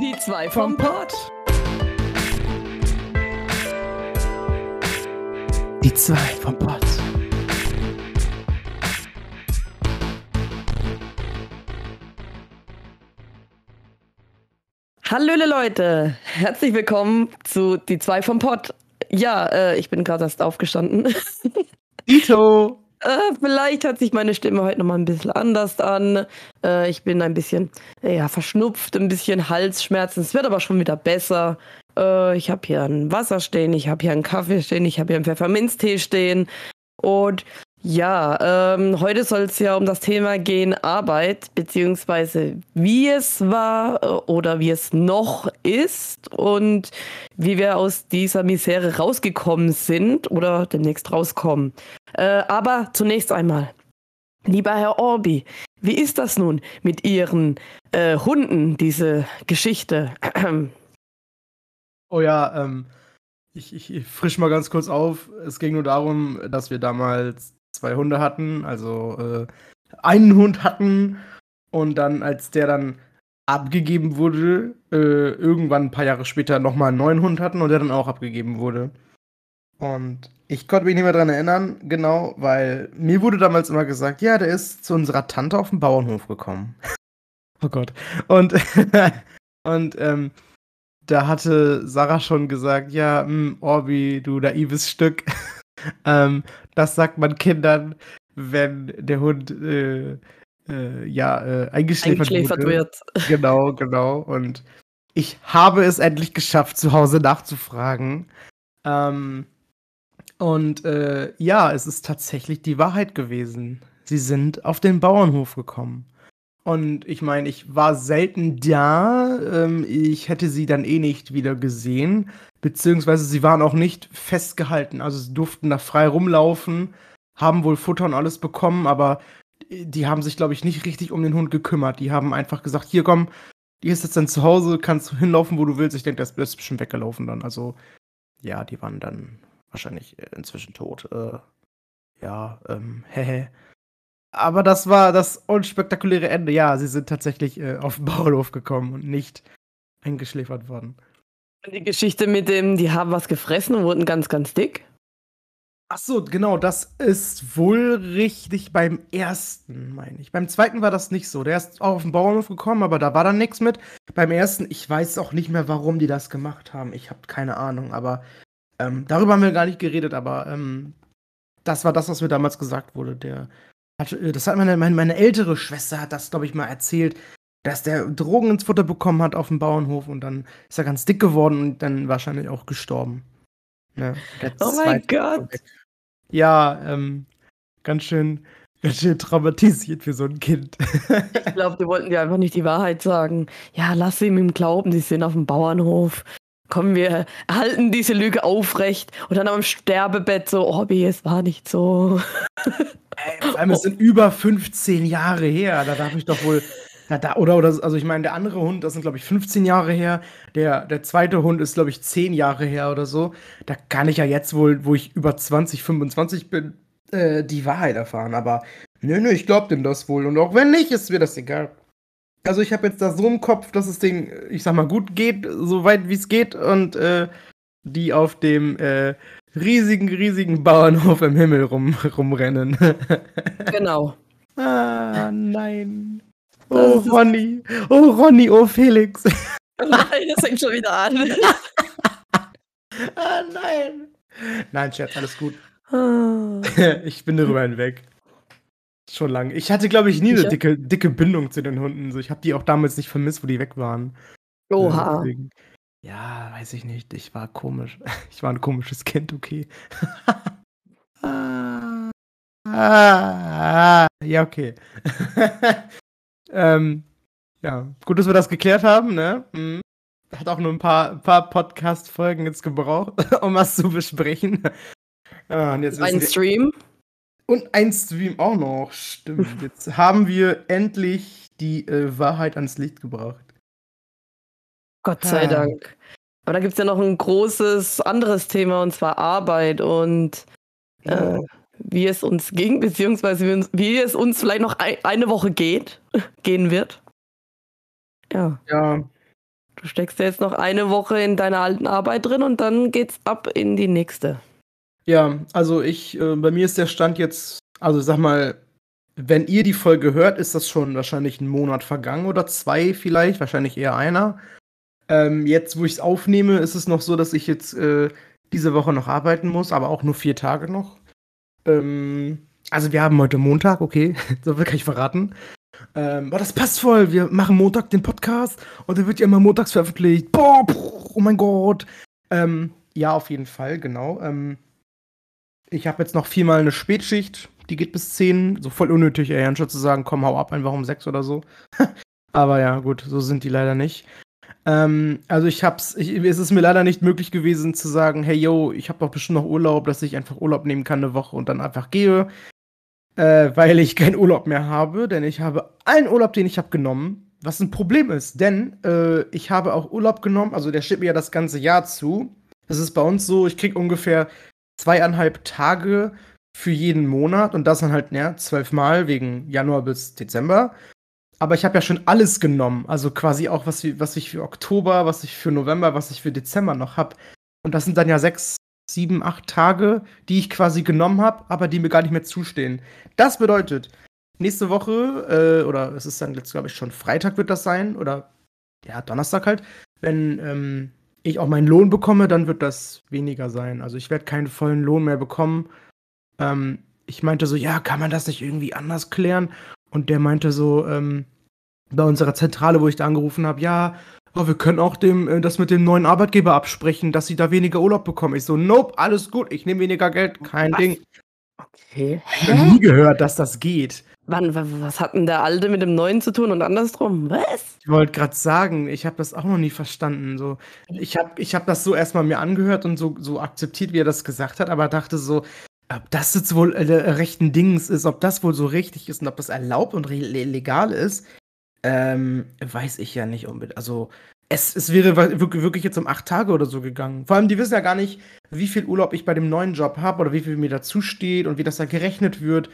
Die zwei vom Pott. Die zwei vom Pott. Hallöle Leute, herzlich willkommen zu Die zwei vom Pott. Ja, äh, ich bin gerade erst aufgestanden. Ito. Äh, vielleicht hört sich meine Stimme heute nochmal ein bisschen anders an. Äh, ich bin ein bisschen ja, verschnupft, ein bisschen Halsschmerzen. Es wird aber schon wieder besser. Äh, ich habe hier ein Wasser stehen, ich habe hier einen Kaffee stehen, ich habe hier einen Pfefferminztee stehen. Und ja, ähm, heute soll es ja um das Thema gehen Arbeit, beziehungsweise wie es war äh, oder wie es noch ist und wie wir aus dieser Misere rausgekommen sind oder demnächst rauskommen. Äh, aber zunächst einmal, lieber Herr Orbi, wie ist das nun mit Ihren äh, Hunden, diese Geschichte? Oh ja, ähm, ich, ich, ich frisch mal ganz kurz auf. Es ging nur darum, dass wir damals zwei Hunde hatten, also äh, einen Hund hatten und dann, als der dann abgegeben wurde, äh, irgendwann ein paar Jahre später nochmal einen neuen Hund hatten und der dann auch abgegeben wurde. Und ich konnte mich nicht mehr dran erinnern, genau, weil mir wurde damals immer gesagt, ja, der ist zu unserer Tante auf den Bauernhof gekommen. oh Gott. Und, und ähm, da hatte Sarah schon gesagt, ja, mh, hm, Orbi, du naives Stück. ähm, das sagt man Kindern, wenn der Hund äh, äh, ja äh, eingeschläfert, eingeschläfert wird. Genau, genau. Und ich habe es endlich geschafft, zu Hause nachzufragen. Ähm, und äh, ja, es ist tatsächlich die Wahrheit gewesen. Sie sind auf den Bauernhof gekommen. Und ich meine, ich war selten da. Ähm, ich hätte sie dann eh nicht wieder gesehen. Beziehungsweise sie waren auch nicht festgehalten. Also sie durften da frei rumlaufen, haben wohl Futter und alles bekommen, aber die haben sich, glaube ich, nicht richtig um den Hund gekümmert. Die haben einfach gesagt, hier komm, die ist jetzt dann zu Hause, kannst du hinlaufen, wo du willst. Ich denke, das ist bestimmt weggelaufen dann. Also, ja, die waren dann wahrscheinlich äh, inzwischen tot. Äh, ja, ähm, hehe. Aber das war das unspektakuläre Ende. Ja, sie sind tatsächlich äh, auf den Bauernhof gekommen und nicht eingeschläfert worden. Die Geschichte mit dem, die haben was gefressen und wurden ganz, ganz dick. Ach so, genau, das ist wohl richtig beim ersten, meine ich. Beim zweiten war das nicht so. Der ist auch auf den Bauernhof gekommen, aber da war dann nichts mit. Beim ersten, ich weiß auch nicht mehr, warum die das gemacht haben. Ich habe keine Ahnung, aber ähm, darüber haben wir gar nicht geredet, aber ähm, das war das, was mir damals gesagt wurde. Der hat, äh, das hat meine, meine, meine ältere Schwester hat das, glaube ich, mal erzählt dass der Drogen ins Futter bekommen hat auf dem Bauernhof und dann ist er ganz dick geworden und dann wahrscheinlich auch gestorben. Ja, oh mein Gott. Ja, ähm, ganz schön, ganz schön traumatisiert für so ein Kind. ich glaube, die wollten dir einfach nicht die Wahrheit sagen. Ja, lass ihm ihm glauben, sie sind auf dem Bauernhof. Kommen wir, halten diese Lüge aufrecht und dann am Sterbebett so, oh, es war nicht so. Ey, vor allem, es sind über 15 Jahre her. Da darf ich doch wohl na, da, oder, oder, also ich meine, der andere Hund, das sind, glaube ich, 15 Jahre her. Der, der zweite Hund ist, glaube ich, 10 Jahre her oder so. Da kann ich ja jetzt wohl, wo ich über 20, 25 bin, äh, die Wahrheit erfahren. Aber nö, nö, ich glaube dem das wohl. Und auch wenn nicht, ist mir das egal. Also ich habe jetzt da so im Kopf, dass es Ding, ich sag mal, gut geht, so weit wie es geht. Und äh, die auf dem äh, riesigen, riesigen Bauernhof im Himmel rum, rumrennen. genau. Ah, nein. Oh, Ronny. Oh, Ronny, oh, Felix. Nein, das fängt schon wieder an. ah, nein. Nein, Chat, alles gut. Ah. ich bin darüber hinweg. Schon lange. Ich hatte, glaube ich, nie eine dicke, dicke Bindung zu den Hunden. ich habe die auch damals nicht vermisst, wo die weg waren. Oha. ja, weiß ich nicht. Ich war komisch. Ich war ein komisches Kind, okay. ah, ah, ja, okay. Ähm, ja, gut, dass wir das geklärt haben, ne? Mhm. Hat auch nur ein paar, paar Podcast-Folgen jetzt gebraucht, um was zu besprechen. Ah, ein Stream. Und ein Stream auch noch, stimmt. Jetzt haben wir endlich die äh, Wahrheit ans Licht gebracht. Gott sei ah. Dank. Aber da gibt es ja noch ein großes anderes Thema, und zwar Arbeit und äh, wie es uns ging, beziehungsweise wie, uns, wie es uns vielleicht noch ein, eine Woche geht, gehen wird. Ja. Ja. Du steckst ja jetzt noch eine Woche in deiner alten Arbeit drin und dann geht's ab in die nächste. Ja, also ich, äh, bei mir ist der Stand jetzt, also sag mal, wenn ihr die Folge hört, ist das schon wahrscheinlich ein Monat vergangen oder zwei vielleicht, wahrscheinlich eher einer. Ähm, jetzt, wo ich es aufnehme, ist es noch so, dass ich jetzt äh, diese Woche noch arbeiten muss, aber auch nur vier Tage noch. Ähm, also wir haben heute Montag, okay, so viel kann ich verraten. Ähm, aber das passt voll. Wir machen Montag den Podcast und der wird ja immer montags veröffentlicht. Boah, oh mein Gott. Ähm, ja, auf jeden Fall, genau. Ähm, ich habe jetzt noch viermal eine Spätschicht, die geht bis 10. So voll unnötig, ey, anstatt zu sagen, komm, hau ab, einfach um 6 oder so. Aber ja, gut, so sind die leider nicht. Ähm, also ich hab's, ich, es ist mir leider nicht möglich gewesen zu sagen, hey yo, ich habe doch bestimmt noch Urlaub, dass ich einfach Urlaub nehmen kann eine Woche und dann einfach gehe, äh, weil ich keinen Urlaub mehr habe, denn ich habe allen Urlaub, den ich habe genommen, was ein Problem ist, denn äh, ich habe auch Urlaub genommen, also der steht mir ja das ganze Jahr zu. Das ist bei uns so, ich krieg ungefähr zweieinhalb Tage für jeden Monat und das dann halt, ja, zwölfmal wegen Januar bis Dezember. Aber ich habe ja schon alles genommen, also quasi auch, was, was ich für Oktober, was ich für November, was ich für Dezember noch habe. Und das sind dann ja sechs, sieben, acht Tage, die ich quasi genommen habe, aber die mir gar nicht mehr zustehen. Das bedeutet, nächste Woche, äh, oder es ist dann jetzt, glaube ich, schon Freitag wird das sein, oder ja, Donnerstag halt, wenn ähm, ich auch meinen Lohn bekomme, dann wird das weniger sein. Also ich werde keinen vollen Lohn mehr bekommen. Ähm, ich meinte so, ja, kann man das nicht irgendwie anders klären? Und der meinte so, ähm, bei unserer Zentrale, wo ich da angerufen habe, ja, oh, wir können auch dem, äh, das mit dem neuen Arbeitgeber absprechen, dass sie da weniger Urlaub bekommen. Ich so, nope, alles gut, ich nehme weniger Geld, kein Was? Ding. Okay. Ich habe nie gehört, dass das geht. Wann, was hat denn der Alte mit dem Neuen zu tun und andersrum? Was? Ich wollte gerade sagen, ich habe das auch noch nie verstanden. So, ich habe ich hab das so erstmal mir angehört und so, so akzeptiert, wie er das gesagt hat, aber dachte so, ob das jetzt wohl äh, rechten Dings ist, ob das wohl so richtig ist und ob das erlaubt und legal ist, ähm, weiß ich ja nicht unbedingt. Also, es, es wäre wirklich jetzt um acht Tage oder so gegangen. Vor allem, die wissen ja gar nicht, wie viel Urlaub ich bei dem neuen Job habe oder wie viel mir dazu steht und wie das da gerechnet wird.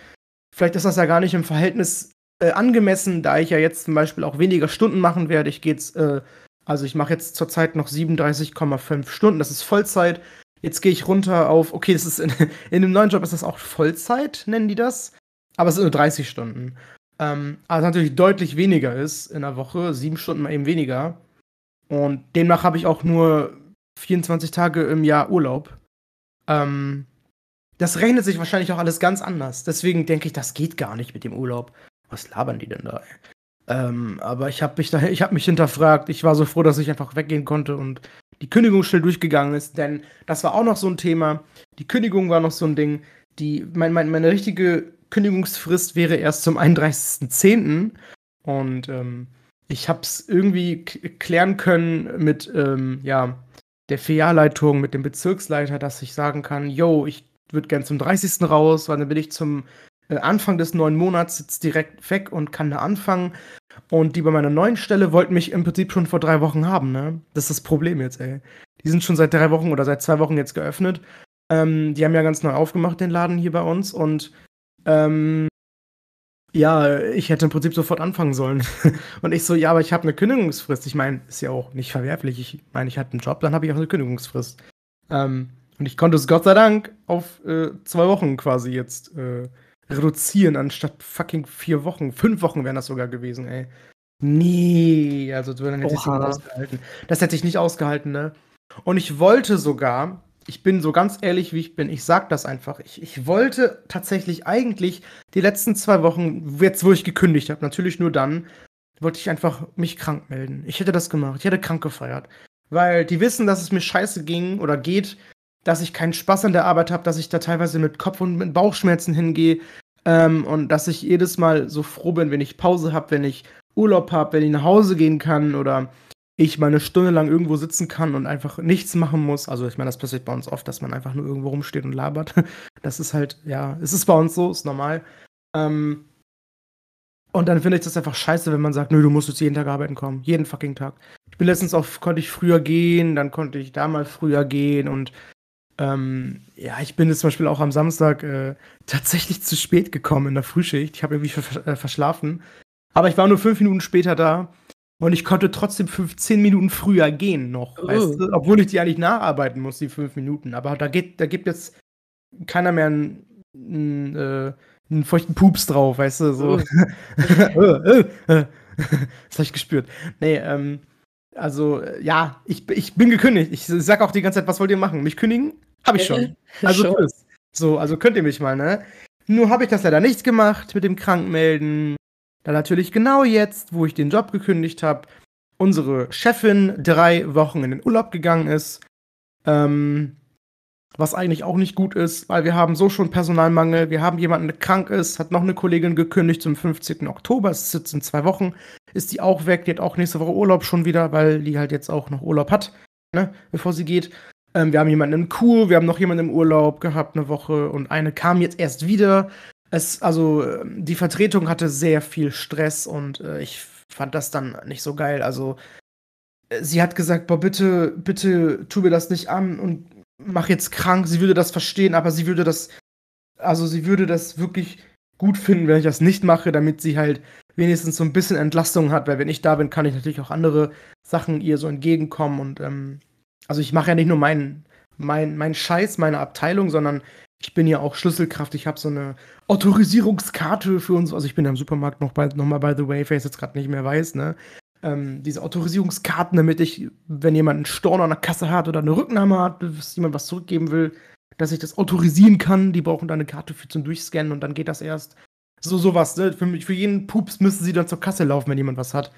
Vielleicht ist das ja gar nicht im Verhältnis äh, angemessen, da ich ja jetzt zum Beispiel auch weniger Stunden machen werde. Ich gehe jetzt, äh, also ich mache jetzt zurzeit noch 37,5 Stunden, das ist Vollzeit. Jetzt gehe ich runter auf, okay, das ist in, in dem neuen Job ist das auch Vollzeit, nennen die das. Aber es sind nur 30 Stunden. Ähm, also natürlich deutlich weniger ist in der Woche, sieben Stunden mal eben weniger. Und demnach habe ich auch nur 24 Tage im Jahr Urlaub. Ähm, das rechnet sich wahrscheinlich auch alles ganz anders. Deswegen denke ich, das geht gar nicht mit dem Urlaub. Was labern die denn da? Ähm, aber ich habe mich, da, mich hinterfragt. Ich war so froh, dass ich einfach weggehen konnte und die Kündigung schnell durchgegangen ist. Denn das war auch noch so ein Thema. Die Kündigung war noch so ein Ding. Die, mein, mein, meine richtige Kündigungsfrist wäre erst zum 31.10. Und ähm, ich habe es irgendwie klären können mit ähm, ja, der Filialleitung, mit dem Bezirksleiter, dass ich sagen kann, yo, ich würde gern zum 30. raus, weil dann bin ich zum äh, Anfang des neuen Monats jetzt direkt weg und kann da anfangen. Und die bei meiner neuen Stelle wollten mich im Prinzip schon vor drei Wochen haben, ne? Das ist das Problem jetzt, ey. Die sind schon seit drei Wochen oder seit zwei Wochen jetzt geöffnet. Ähm, die haben ja ganz neu aufgemacht, den Laden hier bei uns. Und ähm, ja, ich hätte im Prinzip sofort anfangen sollen. und ich so, ja, aber ich habe eine Kündigungsfrist. Ich meine, ist ja auch nicht verwerflich. Ich meine, ich hatte einen Job, dann habe ich auch eine Kündigungsfrist. Ähm, und ich konnte es Gott sei Dank auf äh, zwei Wochen quasi jetzt äh, reduzieren, anstatt fucking vier Wochen. Fünf Wochen wären das sogar gewesen, ey. Nee, also dann hätte ich es nicht ausgehalten. Das hätte ich nicht ausgehalten, ne? Und ich wollte sogar, ich bin so ganz ehrlich, wie ich bin, ich sag das einfach. Ich, ich wollte tatsächlich eigentlich die letzten zwei Wochen, jetzt wo ich gekündigt habe, natürlich nur dann, wollte ich einfach mich krank melden. Ich hätte das gemacht. Ich hätte krank gefeiert. Weil die wissen, dass es mir scheiße ging oder geht dass ich keinen Spaß an der Arbeit habe, dass ich da teilweise mit Kopf- und mit Bauchschmerzen hingehe ähm, und dass ich jedes Mal so froh bin, wenn ich Pause habe, wenn ich Urlaub habe, wenn ich nach Hause gehen kann oder ich mal eine Stunde lang irgendwo sitzen kann und einfach nichts machen muss. Also ich meine, das passiert bei uns oft, dass man einfach nur irgendwo rumsteht und labert. Das ist halt, ja, es ist bei uns so, ist normal. Ähm, und dann finde ich das einfach scheiße, wenn man sagt, nö, du musst jetzt jeden Tag arbeiten kommen. Jeden fucking Tag. Ich bin letztens auch, konnte ich früher gehen, dann konnte ich da mal früher gehen und ähm, ja, ich bin jetzt zum Beispiel auch am Samstag äh, tatsächlich zu spät gekommen in der Frühschicht. Ich habe irgendwie ver äh, verschlafen. Aber ich war nur fünf Minuten später da. Und ich konnte trotzdem 15 Minuten früher gehen noch, Oh. weißt du? Obwohl ich die eigentlich nacharbeiten muss, die fünf Minuten. Aber da, geht, da gibt jetzt keiner mehr einen, einen, äh, einen feuchten Pups drauf, weißt du? So. Oh. Äh, äh, äh. das habe ich gespürt. Nee, ähm, also, ja, ich, ich bin gekündigt. Ich sag auch die ganze Zeit, was wollt ihr machen? Mich kündigen? Hab ich schon. Also Schon. tschüss. So, also könnt ihr mich mal, ne? Nur habe ich das leider nicht gemacht mit dem Krankmelden. Da natürlich genau jetzt, wo ich den Job gekündigt habe, unsere Chefin drei Wochen in den Urlaub gegangen ist. Ähm, was eigentlich auch nicht gut ist, weil wir haben so schon Personalmangel. Wir haben jemanden, der krank ist, hat noch eine Kollegin gekündigt zum 15. Oktober. Es ist jetzt in zwei Wochen. Ist die auch weg? Die hat auch nächste Woche Urlaub schon wieder, weil die halt jetzt auch noch Urlaub hat, ne, bevor sie geht. Ähm, wir haben jemanden in Kur, wir haben noch jemanden im Urlaub gehabt, eine Woche, und eine kam jetzt erst wieder. Es, also, ähm, die Vertretung hatte sehr viel Stress und äh, ich fand das dann nicht so geil. Also, äh, sie hat gesagt, boah, bitte, bitte tu mir das nicht an und mach jetzt krank. Sie würde das verstehen, aber sie würde das, also sie würde das wirklich gut finden, wenn ich das nicht mache, damit sie halt wenigstens so ein bisschen Entlastung hat, weil wenn ich da bin, kann ich natürlich auch andere Sachen ihr so entgegenkommen und ähm, also ich mache ja nicht nur meinen mein, mein Scheiß, meine Abteilung, sondern ich bin ja auch Schlüsselkraft. Ich habe so eine Autorisierungskarte für uns. Also ich bin ja im Supermarkt noch, bei, noch mal by the way, es jetzt gerade nicht mehr weiß, ne? Ähm, diese Autorisierungskarten, damit ich, wenn jemand einen Storno an der Kasse hat oder eine Rücknahme hat, dass jemand was zurückgeben will, dass ich das autorisieren kann. Die brauchen da eine Karte für zum Durchscannen und dann geht das erst. So sowas, ne? Für, für jeden Pups müssen sie dann zur Kasse laufen, wenn jemand was hat.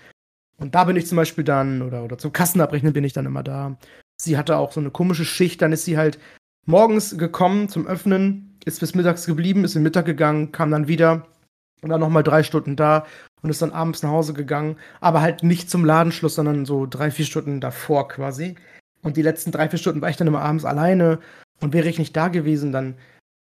Und da bin ich zum Beispiel dann, oder, oder zum Kassenabrechnen bin ich dann immer da. Sie hatte auch so eine komische Schicht, dann ist sie halt morgens gekommen zum Öffnen, ist bis mittags geblieben, ist in Mittag gegangen, kam dann wieder und dann nochmal drei Stunden da und ist dann abends nach Hause gegangen, aber halt nicht zum Ladenschluss, sondern so drei, vier Stunden davor quasi. Und die letzten drei, vier Stunden war ich dann immer abends alleine und wäre ich nicht da gewesen, dann,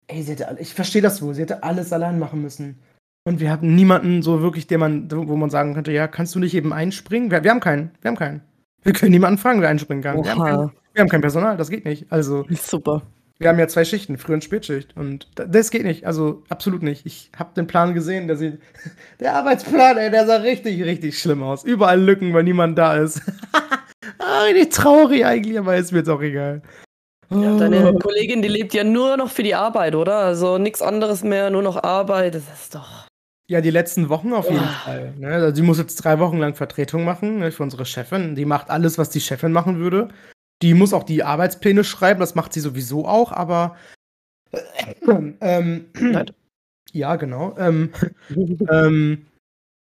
ey, sie hätte, ich verstehe das wohl, sie hätte alles allein machen müssen. Und wir hatten niemanden so wirklich, den man, wo man sagen könnte, ja, kannst du nicht eben einspringen? Wir, wir haben keinen, wir haben keinen. Wir können niemanden fragen, wer einspringen kann. Wir haben, kein, wir haben kein Personal, das geht nicht. Also, super. wir haben ja zwei Schichten, Früh- und Spätschicht. Und da- das geht nicht. Also absolut nicht. Ich habe den Plan gesehen, der sieht. Der Arbeitsplan, ey, der sah richtig, richtig schlimm aus. Überall Lücken, weil niemand da ist. ah, richtig traurig eigentlich, aber ist mir jetzt auch egal. Ja, deine Kollegin, die lebt ja nur noch für die Arbeit, oder? Also nichts anderes mehr, nur noch Arbeit. Das ist doch. Ja, die letzten Wochen auf jeden Ah. Fall. Ne? Also, sie muss jetzt drei Wochen lang Vertretung machen ne, für unsere Chefin. Die macht alles, was die Chefin machen würde. Die muss auch die Arbeitspläne schreiben, das macht sie sowieso auch, aber. ähm, Nein. ja, genau. Ähm, ähm,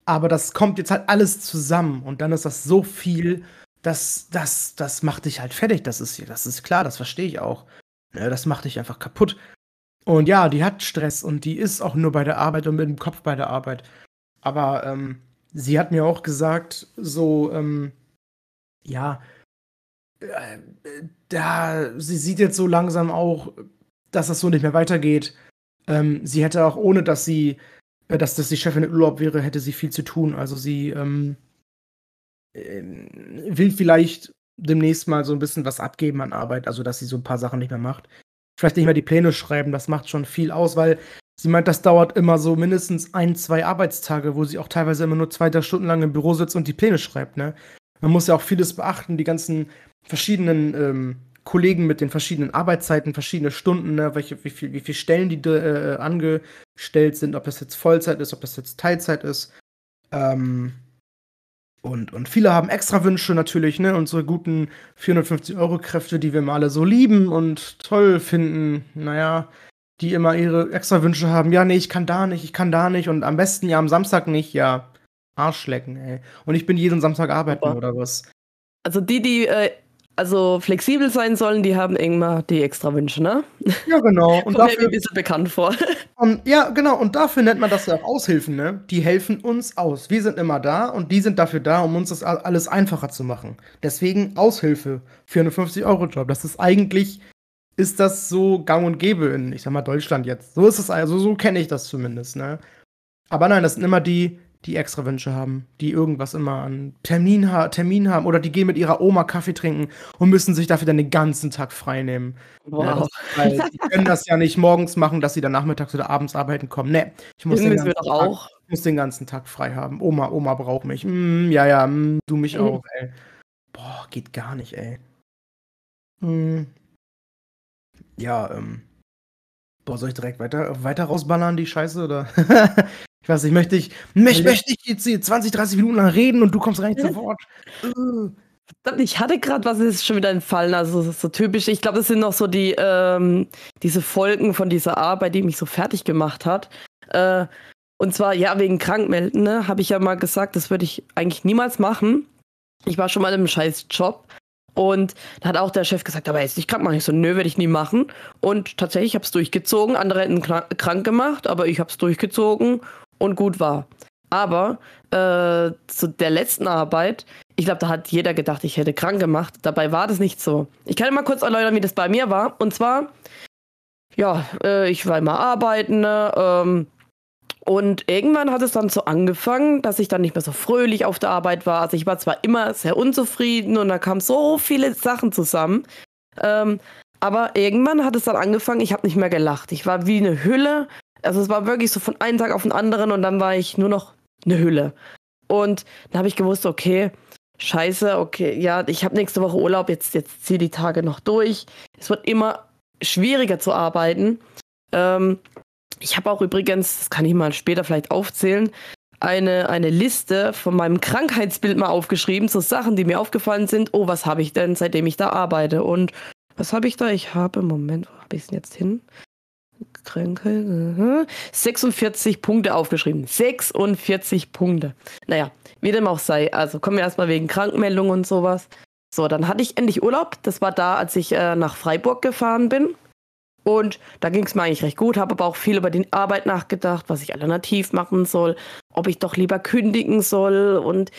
aber das kommt jetzt halt alles zusammen und dann ist das so viel, dass das, das macht dich halt fertig. Das ist, das ist klar, das verstehe ich auch. Ne, das macht dich einfach kaputt. Und ja, die hat Stress und die ist auch nur bei der Arbeit und mit dem Kopf bei der Arbeit. Aber ähm, sie hat mir auch gesagt, so, ähm, ja, äh, da, sie sieht jetzt so langsam auch, dass das so nicht mehr weitergeht. Ähm, sie hätte auch, ohne dass sie, äh, dass das die Chefin in Urlaub wäre, hätte sie viel zu tun. Also sie ähm, will vielleicht demnächst mal so ein bisschen was abgeben an Arbeit, also dass sie so ein paar Sachen nicht mehr macht. Vielleicht nicht mehr die Pläne schreiben, das macht schon viel aus, weil sie meint, das dauert immer so mindestens ein, zwei Arbeitstage, wo sie auch teilweise immer nur zwei, drei Stunden lang im Büro sitzt und die Pläne schreibt, ne? Man muss ja auch vieles beachten, die ganzen verschiedenen ähm, Kollegen mit den verschiedenen Arbeitszeiten, verschiedene Stunden, ne? Welche, wie viel, wie viel Stellen die äh, angestellt sind, ob das jetzt Vollzeit ist, ob das jetzt Teilzeit ist. Ähm, und, und viele haben extra Wünsche natürlich, ne? Unsere guten 450-Euro-Kräfte, die wir mal alle so lieben und toll finden, naja, die immer ihre extra Wünsche haben. Ja, nee, ich kann da nicht, ich kann da nicht und am besten ja am Samstag nicht, ja. Arschlecken, ey. Und ich bin jeden Samstag arbeiten Super. oder was? Also die, die äh, also flexibel sein sollen, die haben irgendwann die extra Wünsche, ne? Ja, genau. Und Kommt mir ein dafür, bisschen bekannt vor. und, ja, genau. Und dafür nennt man das ja auch Aushilfen, ne? Die helfen uns aus. Wir sind immer da und die sind dafür da, um uns das alles einfacher zu machen. Deswegen Aushilfe. 450-Euro-Job. Das ist eigentlich, ist das so gang und gäbe in, ich sag mal, Deutschland jetzt. So ist es also, so kenne ich das zumindest, ne? Aber nein, das sind immer die, die extra Wünsche haben, die irgendwas immer an Termin, ha Termin haben oder die gehen mit ihrer Oma Kaffee trinken und müssen sich dafür dann den ganzen Tag frei nehmen. Wow. Ja, weil die können das ja nicht morgens machen, dass sie dann nachmittags oder abends arbeiten kommen. Nee, ich muss, den ganzen, Tag, auch. muss den ganzen Tag frei haben. Oma, Oma braucht mich. Mm, ja, ja, mm, du mich mhm. auch, ey. Boah, geht gar nicht, ey. Mm. Ja, ähm. Boah, soll ich direkt weiter, weiter rausballern, die Scheiße, oder? Ich weiß nicht, möchte ich, möchte, möchte ich jetzt hier 20, 30 Minuten lang reden und du kommst rein zu Wort. Ich hatte gerade was ist schon wieder entfallen, also das ist so typisch. Ich glaube, das sind noch so die ähm, diese Folgen von dieser Arbeit, die mich so fertig gemacht hat. Äh, und zwar ja wegen Krankmelden, ne, habe ich ja mal gesagt, das würde ich eigentlich niemals machen. Ich war schon mal in einem scheiß Job und da hat auch der Chef gesagt, aber jetzt nicht krank machen. Ich so, nö, werde ich nie machen. Und tatsächlich, ich habe es durchgezogen. Andere hätten krank gemacht, aber ich habe es durchgezogen und gut war. Aber äh, zu der letzten Arbeit, ich glaube, da hat jeder gedacht, ich hätte krank gemacht. Dabei war das nicht so. Ich kann mal kurz erläutern, wie das bei mir war. Und zwar, ja, äh, ich war immer arbeiten. Ne, ähm, und irgendwann hat es dann so angefangen, dass ich dann nicht mehr so fröhlich auf der Arbeit war. Also ich war zwar immer sehr unzufrieden und da kamen so viele Sachen zusammen. Ähm, aber irgendwann hat es dann angefangen, ich habe nicht mehr gelacht. Ich war wie eine Hülle also es war wirklich so von einem Tag auf den anderen und dann war ich nur noch eine Hülle. Und dann habe ich gewusst, okay, scheiße, okay, ja, ich habe nächste Woche Urlaub, jetzt, jetzt ziehe die Tage noch durch. Es wird immer schwieriger zu arbeiten. Ähm, ich habe auch übrigens, das kann ich mal später vielleicht aufzählen, eine, eine Liste von meinem Krankheitsbild mal aufgeschrieben, so Sachen, die mir aufgefallen sind. Oh, was habe ich denn, seitdem ich da arbeite? Und was habe ich da? Ich habe, Moment, wo habe ich es denn jetzt hin? Kränke. 46 Punkte aufgeschrieben. 46 Punkte. Naja, wie dem auch sei. Also kommen wir erstmal wegen Krankmeldung und sowas. So, dann hatte ich endlich Urlaub. Das war da, als ich äh, nach Freiburg gefahren bin. Und da ging es mir eigentlich recht gut, habe aber auch viel über die Arbeit nachgedacht, was ich alternativ machen soll, ob ich doch lieber kündigen soll. Und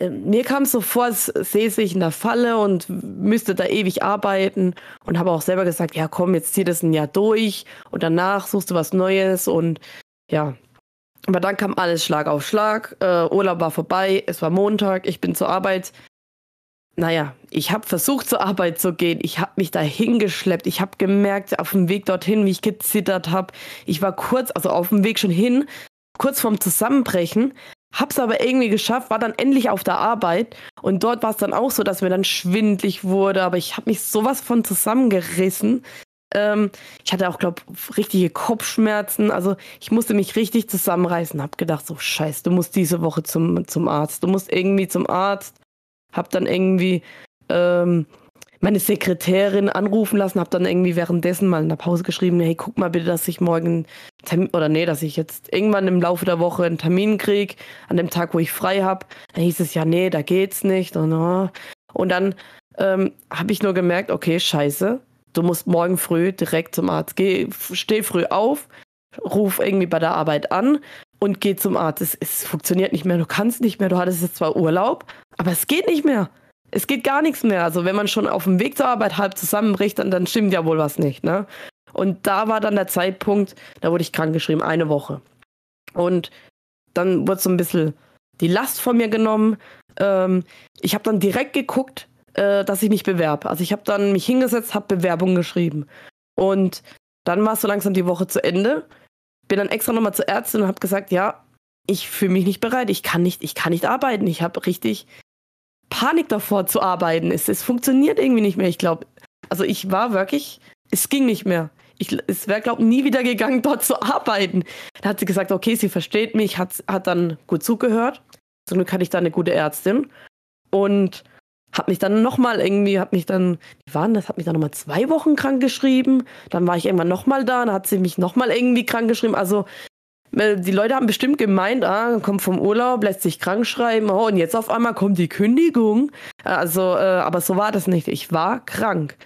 mir kam es so vor, als säße ich in der Falle und müsste da ewig arbeiten und habe auch selber gesagt, ja komm, jetzt zieh das ein Jahr durch und danach suchst du was Neues und ja. Aber dann kam alles Schlag auf Schlag. Äh, Urlaub war vorbei, es war Montag, ich bin zur Arbeit. Naja, ich habe versucht zur Arbeit zu gehen. Ich habe mich da hingeschleppt. Ich habe gemerkt auf dem Weg dorthin, wie ich gezittert habe. Ich war kurz, also auf dem Weg schon hin, kurz vorm Zusammenbrechen. Hab's aber irgendwie geschafft, war dann endlich auf der Arbeit und dort war es dann auch so, dass mir dann schwindlig wurde, aber ich habe mich sowas von zusammengerissen. Ähm, ich hatte auch, glaube richtige Kopfschmerzen. Also ich musste mich richtig zusammenreißen. Hab gedacht, so scheiße, du musst diese Woche zum, zum Arzt. Du musst irgendwie zum Arzt. Hab dann irgendwie ähm, meine Sekretärin anrufen lassen, habe dann irgendwie währenddessen mal in der Pause geschrieben, hey, guck mal bitte, dass ich morgen Termin, oder nee, dass ich jetzt irgendwann im Laufe der Woche einen Termin krieg, an dem Tag, wo ich frei habe. Dann hieß es ja, nee, da geht's nicht. Und, oh. und dann ähm, habe ich nur gemerkt, okay, scheiße, du musst morgen früh direkt zum Arzt. Geh, steh früh auf, ruf irgendwie bei der Arbeit an und geh zum Arzt. Es, es funktioniert nicht mehr, du kannst nicht mehr, du hattest jetzt zwar Urlaub, aber es geht nicht mehr es geht gar nichts mehr. Also wenn man schon auf dem Weg zur Arbeit halb zusammenbricht, dann, dann stimmt ja wohl was nicht. Ne? Und da war dann der Zeitpunkt, da wurde ich krankgeschrieben, eine Woche. Und dann wurde so ein bisschen die Last von mir genommen. Ähm, ich habe dann direkt geguckt, äh, dass ich mich bewerbe. Also ich habe dann mich hingesetzt, habe Bewerbung geschrieben. Und dann war es so langsam die Woche zu Ende. Bin dann extra nochmal zur Ärztin und habe gesagt, ja, ich fühle mich nicht bereit, ich kann nicht, ich kann nicht arbeiten. Ich habe richtig Panik davor zu arbeiten. Es, es funktioniert irgendwie nicht mehr. Ich glaube, also ich war wirklich, es ging nicht mehr. Ich, es wäre, glaube ich, nie wieder gegangen, dort zu arbeiten. Da hat sie gesagt, okay, sie versteht mich, hat, hat dann gut zugehört. Zum Glück hatte ich da eine gute Ärztin. Und hat mich dann nochmal irgendwie, hat mich dann, wie waren das, hat mich dann nochmal zwei Wochen krank geschrieben. Dann war ich irgendwann nochmal da, dann hat sie mich nochmal irgendwie krank geschrieben. Also die Leute haben bestimmt gemeint, ah, kommt vom Urlaub, lässt sich krank schreiben, oh, und jetzt auf einmal kommt die Kündigung. Also, äh, aber so war das nicht. Ich war krank.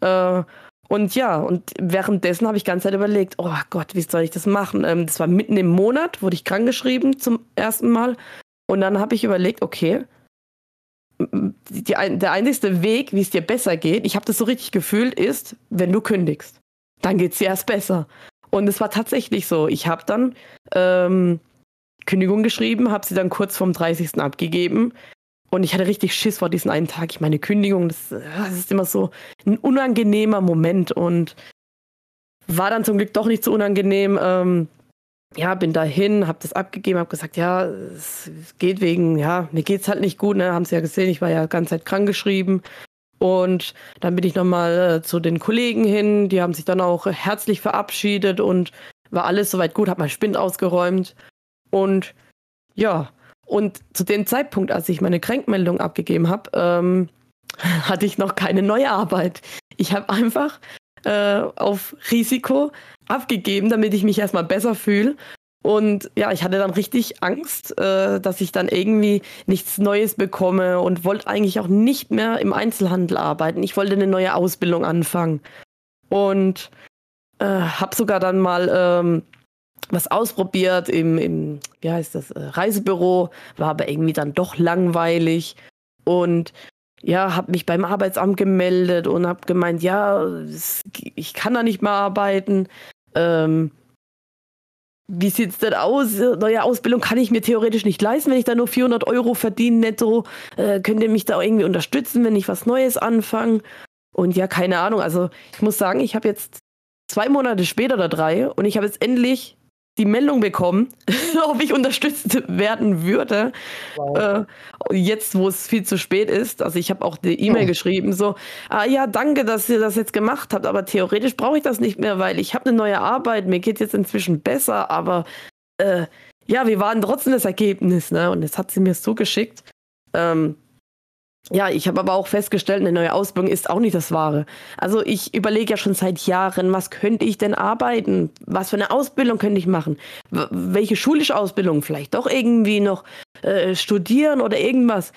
Äh, und ja, und währenddessen habe ich ganz Zeit überlegt, oh Gott, wie soll ich das machen? Ähm, das war mitten im Monat, wurde ich krank geschrieben zum ersten Mal. Und dann habe ich überlegt, okay, die, der einzigste Weg, wie es dir besser geht, ich habe das so richtig gefühlt, ist, wenn du kündigst. Dann geht es dir erst besser. Und es war tatsächlich so. Ich habe dann ähm, Kündigung geschrieben, habe sie dann kurz vorm 30. abgegeben. Und ich hatte richtig Schiss vor diesem einen Tag. Ich meine, Kündigung, das, das ist immer so ein unangenehmer Moment und war dann zum Glück doch nicht so unangenehm. Ähm, ja, bin dahin, habe das abgegeben, habe gesagt, ja, es, geht wegen, ja, mir geht's halt nicht gut, ne, haben sie ja gesehen, ich war ja ganz Zeit krank geschrieben. Und dann bin ich nochmal äh, zu den Kollegen hin, die haben sich dann auch herzlich verabschiedet und war alles soweit gut, habe mein Spind ausgeräumt. Und ja, und zu dem Zeitpunkt, als ich meine Krankmeldung abgegeben habe, ähm, hatte ich noch keine neue Arbeit. Ich habe einfach äh, auf Risiko abgegeben, damit ich mich erstmal besser fühle. Und ja, ich hatte dann richtig Angst, äh, dass ich dann irgendwie nichts Neues bekomme und wollte eigentlich auch nicht mehr im Einzelhandel arbeiten. Ich wollte eine neue Ausbildung anfangen. Und äh, habe sogar dann mal ähm, was ausprobiert im, im, wie heißt das, äh, Reisebüro, war aber irgendwie dann doch langweilig. Und ja, habe mich beim Arbeitsamt gemeldet und habe gemeint, ja, ich kann da nicht mehr arbeiten. Ähm, wie sieht's denn aus? Neue Ausbildung kann ich mir theoretisch nicht leisten, wenn ich da nur 400 Euro verdiene netto. Äh, könnt ihr mich da irgendwie unterstützen, wenn ich was Neues anfange? Und ja, keine Ahnung. Also ich muss sagen, ich habe jetzt zwei Monate später oder drei und ich habe jetzt endlich die Meldung bekommen, ob ich unterstützt werden würde. Wow. Äh, jetzt, wo es viel zu spät ist. Also ich habe auch eine E-Mail oh. geschrieben, so, ah ja, danke, dass ihr das jetzt gemacht habt, aber theoretisch brauche ich das nicht mehr, weil ich habe eine neue Arbeit, mir geht jetzt inzwischen besser, aber äh, ja, wir waren trotzdem das Ergebnis, ne? Und das hat sie mir so geschickt. Ähm, ja, ich habe aber auch festgestellt, eine neue Ausbildung ist auch nicht das Wahre. Also ich überlege ja schon seit Jahren, was könnte ich denn arbeiten? Was für eine Ausbildung könnte ich machen? W welche schulische Ausbildung? Vielleicht doch irgendwie noch äh, studieren oder irgendwas.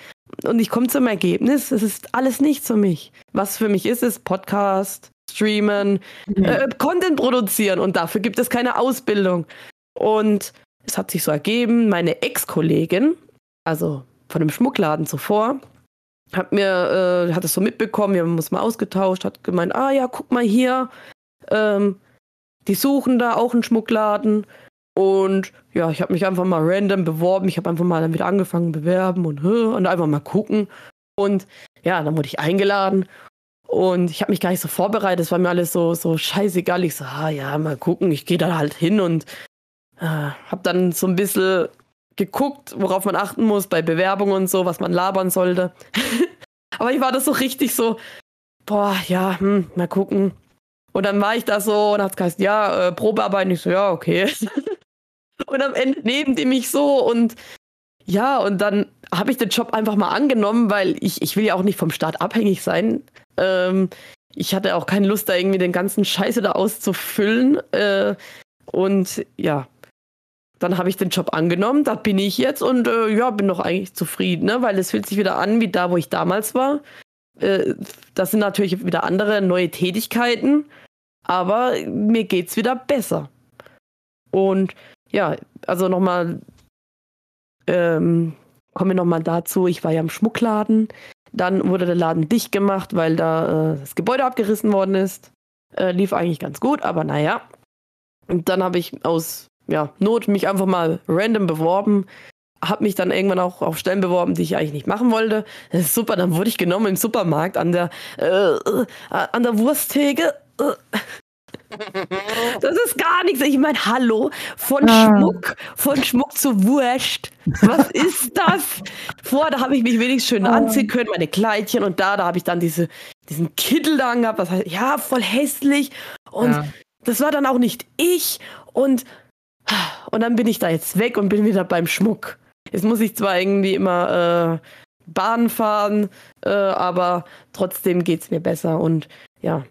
Und ich komme zum Ergebnis, es ist alles nichts für mich. Was für mich ist, ist Podcast, Streamen, mhm. äh, Content produzieren und dafür gibt es keine Ausbildung. Und es hat sich so ergeben, meine Ex-Kollegin, also von dem Schmuckladen zuvor, hat mir, äh, hat es so mitbekommen, wir haben uns mal ausgetauscht, hat gemeint, ah ja, guck mal hier, ähm, die suchen da auch einen Schmuckladen. Und ja, ich habe mich einfach mal random beworben. Ich habe einfach mal dann wieder angefangen bewerben und, und einfach mal gucken. Und ja, dann wurde ich eingeladen. Und ich habe mich gar nicht so vorbereitet. Es war mir alles so, so scheißegal. Ich so, ah ja, mal gucken. Ich gehe da halt hin und äh, habe dann so ein bisschen geguckt, worauf man achten muss bei Bewerbungen und so, was man labern sollte. Aber ich war das so richtig so, boah, ja, hm, mal gucken. Und dann war ich da so und hat gesagt, ja, äh, Probearbeit. ich so, ja, okay. und am Ende neben die mich so und ja, und dann habe ich den Job einfach mal angenommen, weil ich, ich will ja auch nicht vom Staat abhängig sein. Ähm, ich hatte auch keine Lust, da irgendwie den ganzen Scheiße da auszufüllen. Äh, und ja, dann habe ich den Job angenommen, da bin ich jetzt und äh, ja, bin doch eigentlich zufrieden, ne? weil es fühlt sich wieder an wie da, wo ich damals war. Äh, das sind natürlich wieder andere neue Tätigkeiten, aber mir geht's wieder besser. Und ja, also nochmal, ähm, kommen wir nochmal dazu, ich war ja im Schmuckladen, dann wurde der Laden dicht gemacht, weil da äh, das Gebäude abgerissen worden ist. Äh, lief eigentlich ganz gut, aber naja. Und dann habe ich aus ja, Not mich einfach mal random beworben. Hab mich dann irgendwann auch auf Stellen beworben, die ich eigentlich nicht machen wollte. Das ist super, dann wurde ich genommen im Supermarkt an der, äh, äh, an der Wursttheke. Äh. Das ist gar nichts. Ich meine, hallo, von ah. Schmuck, von Schmuck zu Wurst. Was ist das? Vorher, da habe ich mich wenigstens schön ah. anziehen können, meine Kleidchen und da, da habe ich dann diese, diesen Kittel da angehabt, was heißt, ja, voll hässlich. Und ja. das war dann auch nicht ich. Und und dann bin ich da jetzt weg und bin wieder beim Schmuck. Jetzt muss ich zwar irgendwie immer äh, Bahn fahren, äh, aber trotzdem geht es mir besser. Und ja,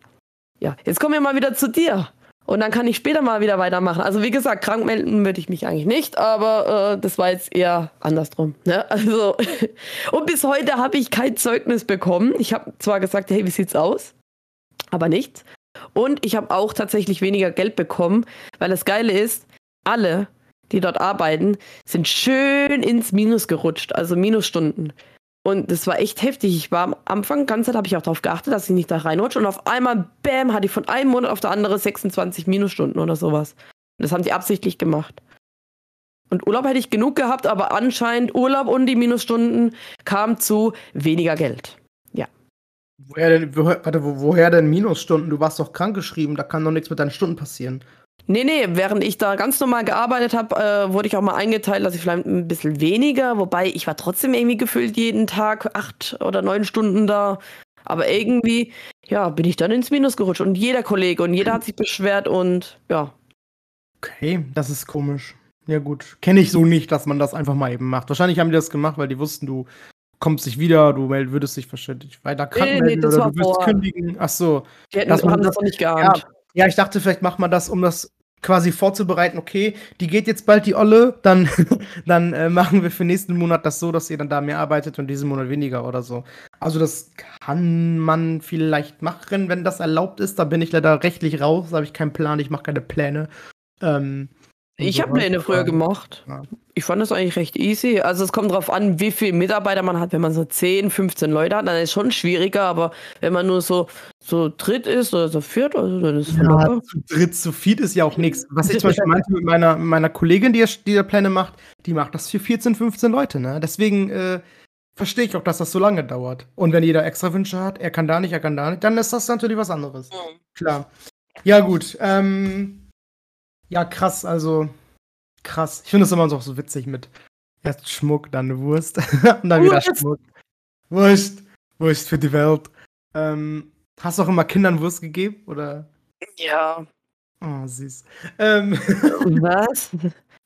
ja, jetzt kommen wir mal wieder zu dir. Und dann kann ich später mal wieder weitermachen. Also wie gesagt, krank melden würde ich mich eigentlich nicht, aber äh, das war jetzt eher andersrum. Ne? Also und bis heute habe ich kein Zeugnis bekommen. Ich habe zwar gesagt, hey, wie sieht's aus? Aber nichts. Und ich habe auch tatsächlich weniger Geld bekommen, weil das Geile ist, alle, die dort arbeiten, sind schön ins Minus gerutscht, also Minusstunden. Und das war echt heftig. Ich war am Anfang, ganz Zeit habe ich auch darauf geachtet, dass ich nicht da reinrutsche. Und auf einmal, bam, hatte ich von einem Monat auf der andere 26 Minusstunden oder sowas. Und das haben sie absichtlich gemacht. Und Urlaub hätte ich genug gehabt, aber anscheinend Urlaub und die Minusstunden kam zu weniger Geld. Ja. Woher denn, woher, warte, wo, woher denn Minusstunden? Du warst doch krankgeschrieben, da kann doch nichts mit deinen Stunden passieren. Nee, nee, während ich da ganz normal gearbeitet habe, äh, wurde ich auch mal eingeteilt, dass ich vielleicht ein bisschen weniger, wobei ich war trotzdem irgendwie gefühlt jeden Tag acht oder neun Stunden da. Aber irgendwie, ja, bin ich dann ins Minus gerutscht und jeder Kollege und jeder hat sich beschwert und ja. Okay, das ist komisch. Ja, gut. Kenne ich so nicht, dass man das einfach mal eben macht. Wahrscheinlich haben die das gemacht, weil die wussten, du kommst nicht wieder, du würdest dich wahrscheinlich weiter krank Nee, nee, melden das oder du wirst kündigen. Ach so. Die hätten, man haben das das- noch nicht Ja, geahnt. Ja, ich dachte, vielleicht macht man das, um das quasi vorzubereiten. Okay, die geht jetzt bald die Olle, dann, dann äh, machen wir für nächsten Monat das so, dass ihr dann da mehr arbeitet und diesen Monat weniger oder so. Also das kann man vielleicht machen, wenn das erlaubt ist. Da bin ich leider rechtlich raus, da habe ich keinen Plan, ich mache keine Pläne. Ähm, Ich habe Pläne früher gemacht. Ja. Ich fand das eigentlich recht easy. Also es kommt drauf an, wie viele Mitarbeiter man hat. Wenn man so 10, 15 Leute hat, dann ist es schon schwieriger. Aber wenn man nur so, so dritt ist oder so viert, also dann ist es Ja, locker. zu dritt, zu viel ist ja auch nichts. Was ich zum Beispiel meinte mit meiner, meiner Kollegin, die, die da Pläne macht, die macht das für 14, 15 Leute, ne? Deswegen äh, verstehe ich auch, dass das so lange dauert. Und wenn jeder extra Wünsche hat, er kann da nicht, er kann da nicht, dann ist das natürlich was anderes. Klar. Ja, gut. Ähm, ja, krass, also krass. Ich finde es immer noch so witzig mit erst Schmuck, dann Wurst und dann wieder Wurst. Schmuck. Wurst. Wurst für die Welt. Ähm, hast du auch immer Kindern Wurst gegeben? Oder? Ja. Oh, süß. Ähm, Was?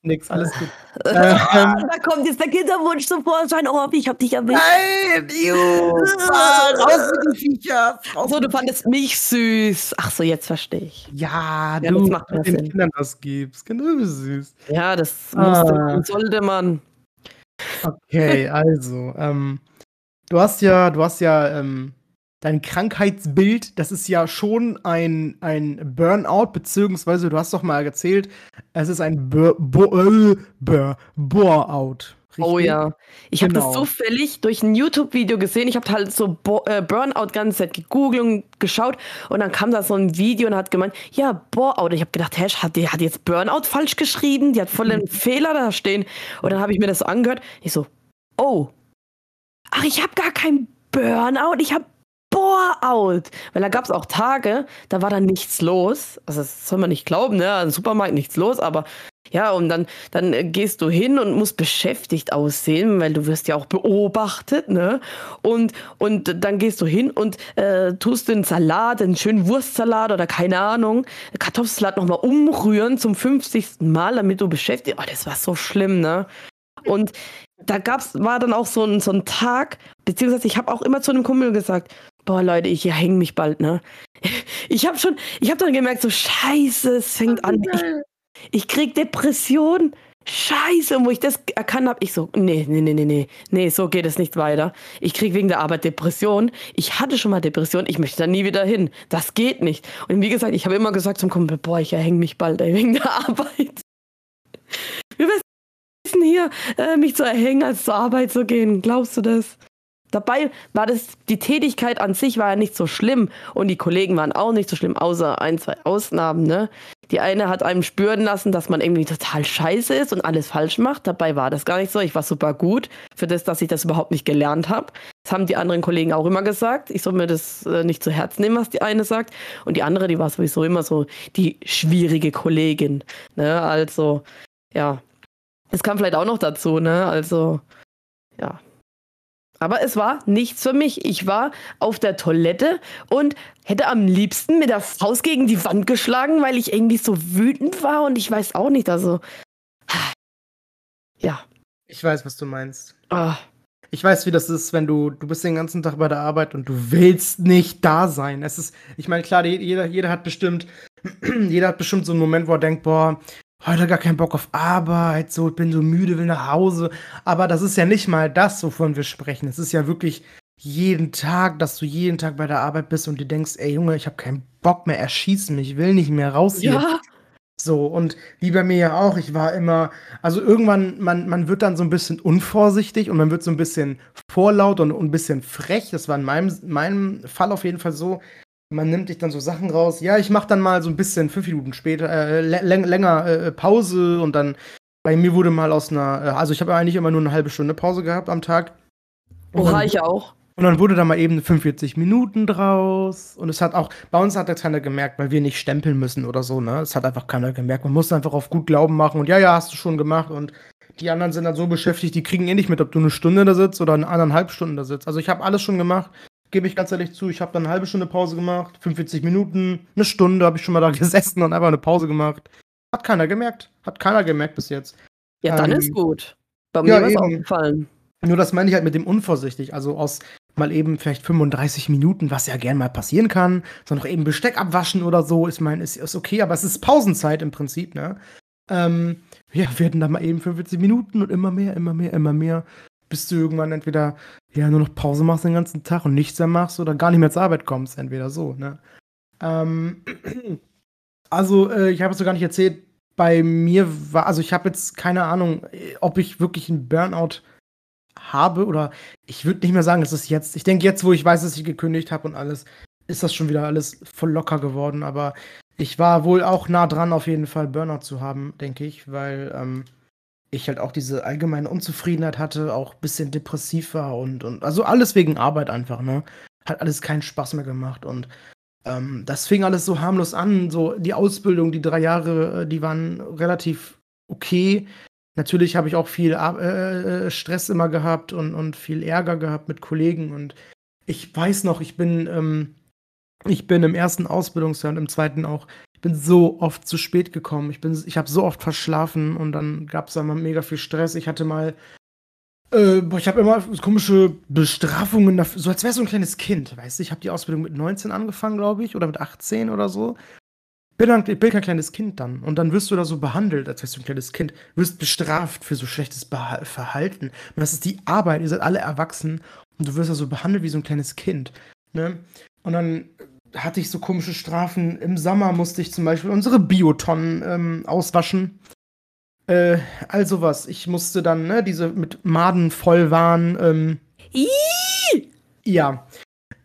Nix, alles gut. Ah, Ähm, da kommt jetzt der Kinderwunsch zum Vorschein. Oh, ich hab dich erwischt. Nein, Ju, raus mit den Viecher. Raus So, du fandest mich süß. Ach so, jetzt verstehe ich. Ja, Ja, du das macht mehr den Sinn. Kindern das gibst. Genau süß. Ja, das Ah. musste sollte man. Okay, also, ähm, du hast ja, du hast ja, ähm, dein Krankheitsbild, das ist ja schon ein, ein Burnout, beziehungsweise du hast doch mal erzählt, es ist ein Bur äh, Bur Bore-out. Oh ja. Ich habe das Genau. zufällig durch ein YouTube-Video gesehen. Ich habe halt so Bo äh, Burnout ganze Zeit gegoogelt und geschaut und dann kam da so ein Video und hat gemeint, ja, Boreout. Ich habe gedacht, hä, hat die hat jetzt Burnout falsch geschrieben? Die hat voll einen Fehler da stehen. Und dann habe ich mir das so angehört. Ich so, oh, ach, ich habe gar kein Burnout, ich habe Boreout. Weil da gab es auch Tage, da war dann nichts los. Also das soll man nicht glauben, ne? Im Supermarkt nichts los, aber ja, und dann, dann äh, gehst du hin und musst beschäftigt aussehen, weil du wirst ja auch beobachtet, ne? Und, und dann gehst du hin und äh, tust den Salat, den schönen Wurstsalat oder keine Ahnung, Kartoffelsalat nochmal umrühren zum 50. Mal, damit du beschäftigt. Oh, das war so schlimm, ne? Und da gab's, war dann auch so ein, so ein Tag, beziehungsweise ich habe auch immer zu einem Kumpel gesagt, boah Leute, ich hänge mich bald, ne? Ich habe schon, ich habe dann gemerkt, so scheiße, es fängt an. Ich, ich krieg Depression. Scheiße, und wo ich das erkannt habe, ich so, nee, nee, nee, nee, nee, nee, so geht es nicht weiter. Ich krieg wegen der Arbeit Depression. Ich hatte schon mal Depression, ich möchte da nie wieder hin. Das geht nicht. Und wie gesagt, ich habe immer gesagt zum Kumpel, boah, ich erhänge mich bald ey, wegen der Arbeit. Wir wissen hier, äh, mich zu erhängen, als zur Arbeit zu gehen. Glaubst du das? Dabei war das, die Tätigkeit an sich war ja nicht so schlimm und die Kollegen waren auch nicht so schlimm, außer ein, zwei Ausnahmen, ne? Die eine hat einem spüren lassen, dass man irgendwie total scheiße ist und alles falsch macht. Dabei war das gar nicht so. Ich war super gut für das, dass ich das überhaupt nicht gelernt habe. Das haben die anderen Kollegen auch immer gesagt. Ich soll mir das äh, nicht zu Herzen nehmen, was die eine sagt. Und die andere, die war sowieso immer so die schwierige Kollegin. Ne? Also, ja. Es kam vielleicht auch noch dazu, ne? Also, ja. Aber es war nichts für mich. Ich war auf der Toilette und hätte am liebsten mit der Faust gegen die Wand geschlagen, weil ich irgendwie so wütend war und ich weiß auch nicht, also. Ja. Ich weiß, was du meinst. Ah, Ich weiß, wie das ist, wenn du, du bist den ganzen Tag bei der Arbeit und du willst nicht da sein. Es ist, ich meine, klar, jeder, jeder hat bestimmt, jeder hat bestimmt so einen Moment, wo er denkt, boah, heute gar keinen Bock auf Arbeit, so, ich bin so müde, will nach Hause. Aber das ist ja nicht mal das, wovon wir sprechen. Es ist ja wirklich jeden Tag, dass du jeden Tag bei der Arbeit bist und du denkst, ey Junge, ich habe keinen Bock mehr, erschießen mich, ich will nicht mehr raus hier. ja. So, und wie bei mir ja auch, ich war immer, also irgendwann, man, man wird dann so ein bisschen unvorsichtig und man wird so ein bisschen vorlaut und, und ein bisschen frech. Das war in meinem, meinem Fall auf jeden Fall so. Man nimmt sich dann so Sachen raus. Ja, ich mache dann mal so ein bisschen fünf Minuten später, äh, lä- läng- länger äh, Pause und dann Bei mir wurde mal aus einer, äh, also ich habe eigentlich immer nur eine halbe Stunde Pause gehabt am Tag. Oha, ich auch. Und dann wurde da mal eben 45 Minuten draus. Und es hat auch, bei uns hat das keiner gemerkt, weil wir nicht stempeln müssen oder so, ne? Es hat einfach keiner gemerkt. Man muss einfach auf gut Glauben machen und ja, ja, hast du schon gemacht. Und die anderen sind dann so beschäftigt, die kriegen eh nicht mit, ob du eine Stunde da sitzt oder eine anderthalb Stunden da sitzt. Also ich habe alles schon gemacht, gebe ich ganz ehrlich zu. Ich habe dann eine halbe Stunde Pause gemacht, 45 Minuten, eine Stunde habe ich schon mal da gesessen und einfach eine Pause gemacht. Hat keiner gemerkt. Hat keiner gemerkt bis jetzt. Ja, dann ähm, ist gut. Bei mir ja, ist aufgefallen. Nur das meine ich halt mit dem unvorsichtig. Also aus mal eben vielleicht 35 Minuten, was ja gern mal passieren kann, so noch eben Besteck abwaschen oder so, ist mein, ist, ist okay, aber es ist Pausenzeit im Prinzip, ne? Ähm, ja, wir hatten da mal eben 45 Minuten und immer mehr, immer mehr, immer mehr, bis du irgendwann entweder ja nur noch Pause machst den ganzen Tag und nichts mehr machst oder gar nicht mehr zur Arbeit kommst, entweder so, ne? Ähm, also, äh, ich habe es so gar nicht erzählt, bei mir war, also ich habe jetzt keine Ahnung, ob ich wirklich einen Burnout habe oder ich würde nicht mehr sagen, es ist jetzt. Ich denke jetzt, wo ich weiß, dass ich gekündigt habe und alles, ist das schon wieder alles voll locker geworden. Aber ich war wohl auch nah dran, auf jeden Fall Burnout zu haben, denke ich, weil ähm, ich halt auch diese allgemeine Unzufriedenheit hatte, auch ein bisschen depressiv war und, und also alles wegen Arbeit einfach, ne? Hat alles keinen Spaß mehr gemacht und ähm, das fing alles so harmlos an. So die Ausbildung, die drei Jahre, äh, die waren relativ okay. Natürlich habe ich auch viel äh, äh, Stress immer gehabt und, und viel Ärger gehabt mit Kollegen. Und ich weiß noch, ich bin, ähm, ich bin im ersten Ausbildungsjahr und im zweiten auch, bin so oft zu spät gekommen. Ich, ich habe so oft verschlafen und dann gab es da mal mega viel Stress. Ich hatte mal, äh, ich habe immer komische Bestrafungen, dafür, so als wäre so ein kleines Kind, weißt du? Ich habe die Ausbildung mit 19 angefangen, glaube ich, oder mit 18 oder so bin, dann, bin kein kleines Kind dann. Und dann wirst du da so behandelt, als wärst du ein kleines Kind. Wirst bestraft für so schlechtes Beha Verhalten. Und das ist die Arbeit. Ihr seid alle erwachsen. Und du wirst da so behandelt wie so ein kleines Kind. Ne? Und dann hatte ich so komische Strafen. Im Sommer musste ich zum Beispiel unsere Biotonnen ähm, auswaschen. Äh, all sowas. Ich musste dann, ne, diese mit Maden voll waren. Ähm, ja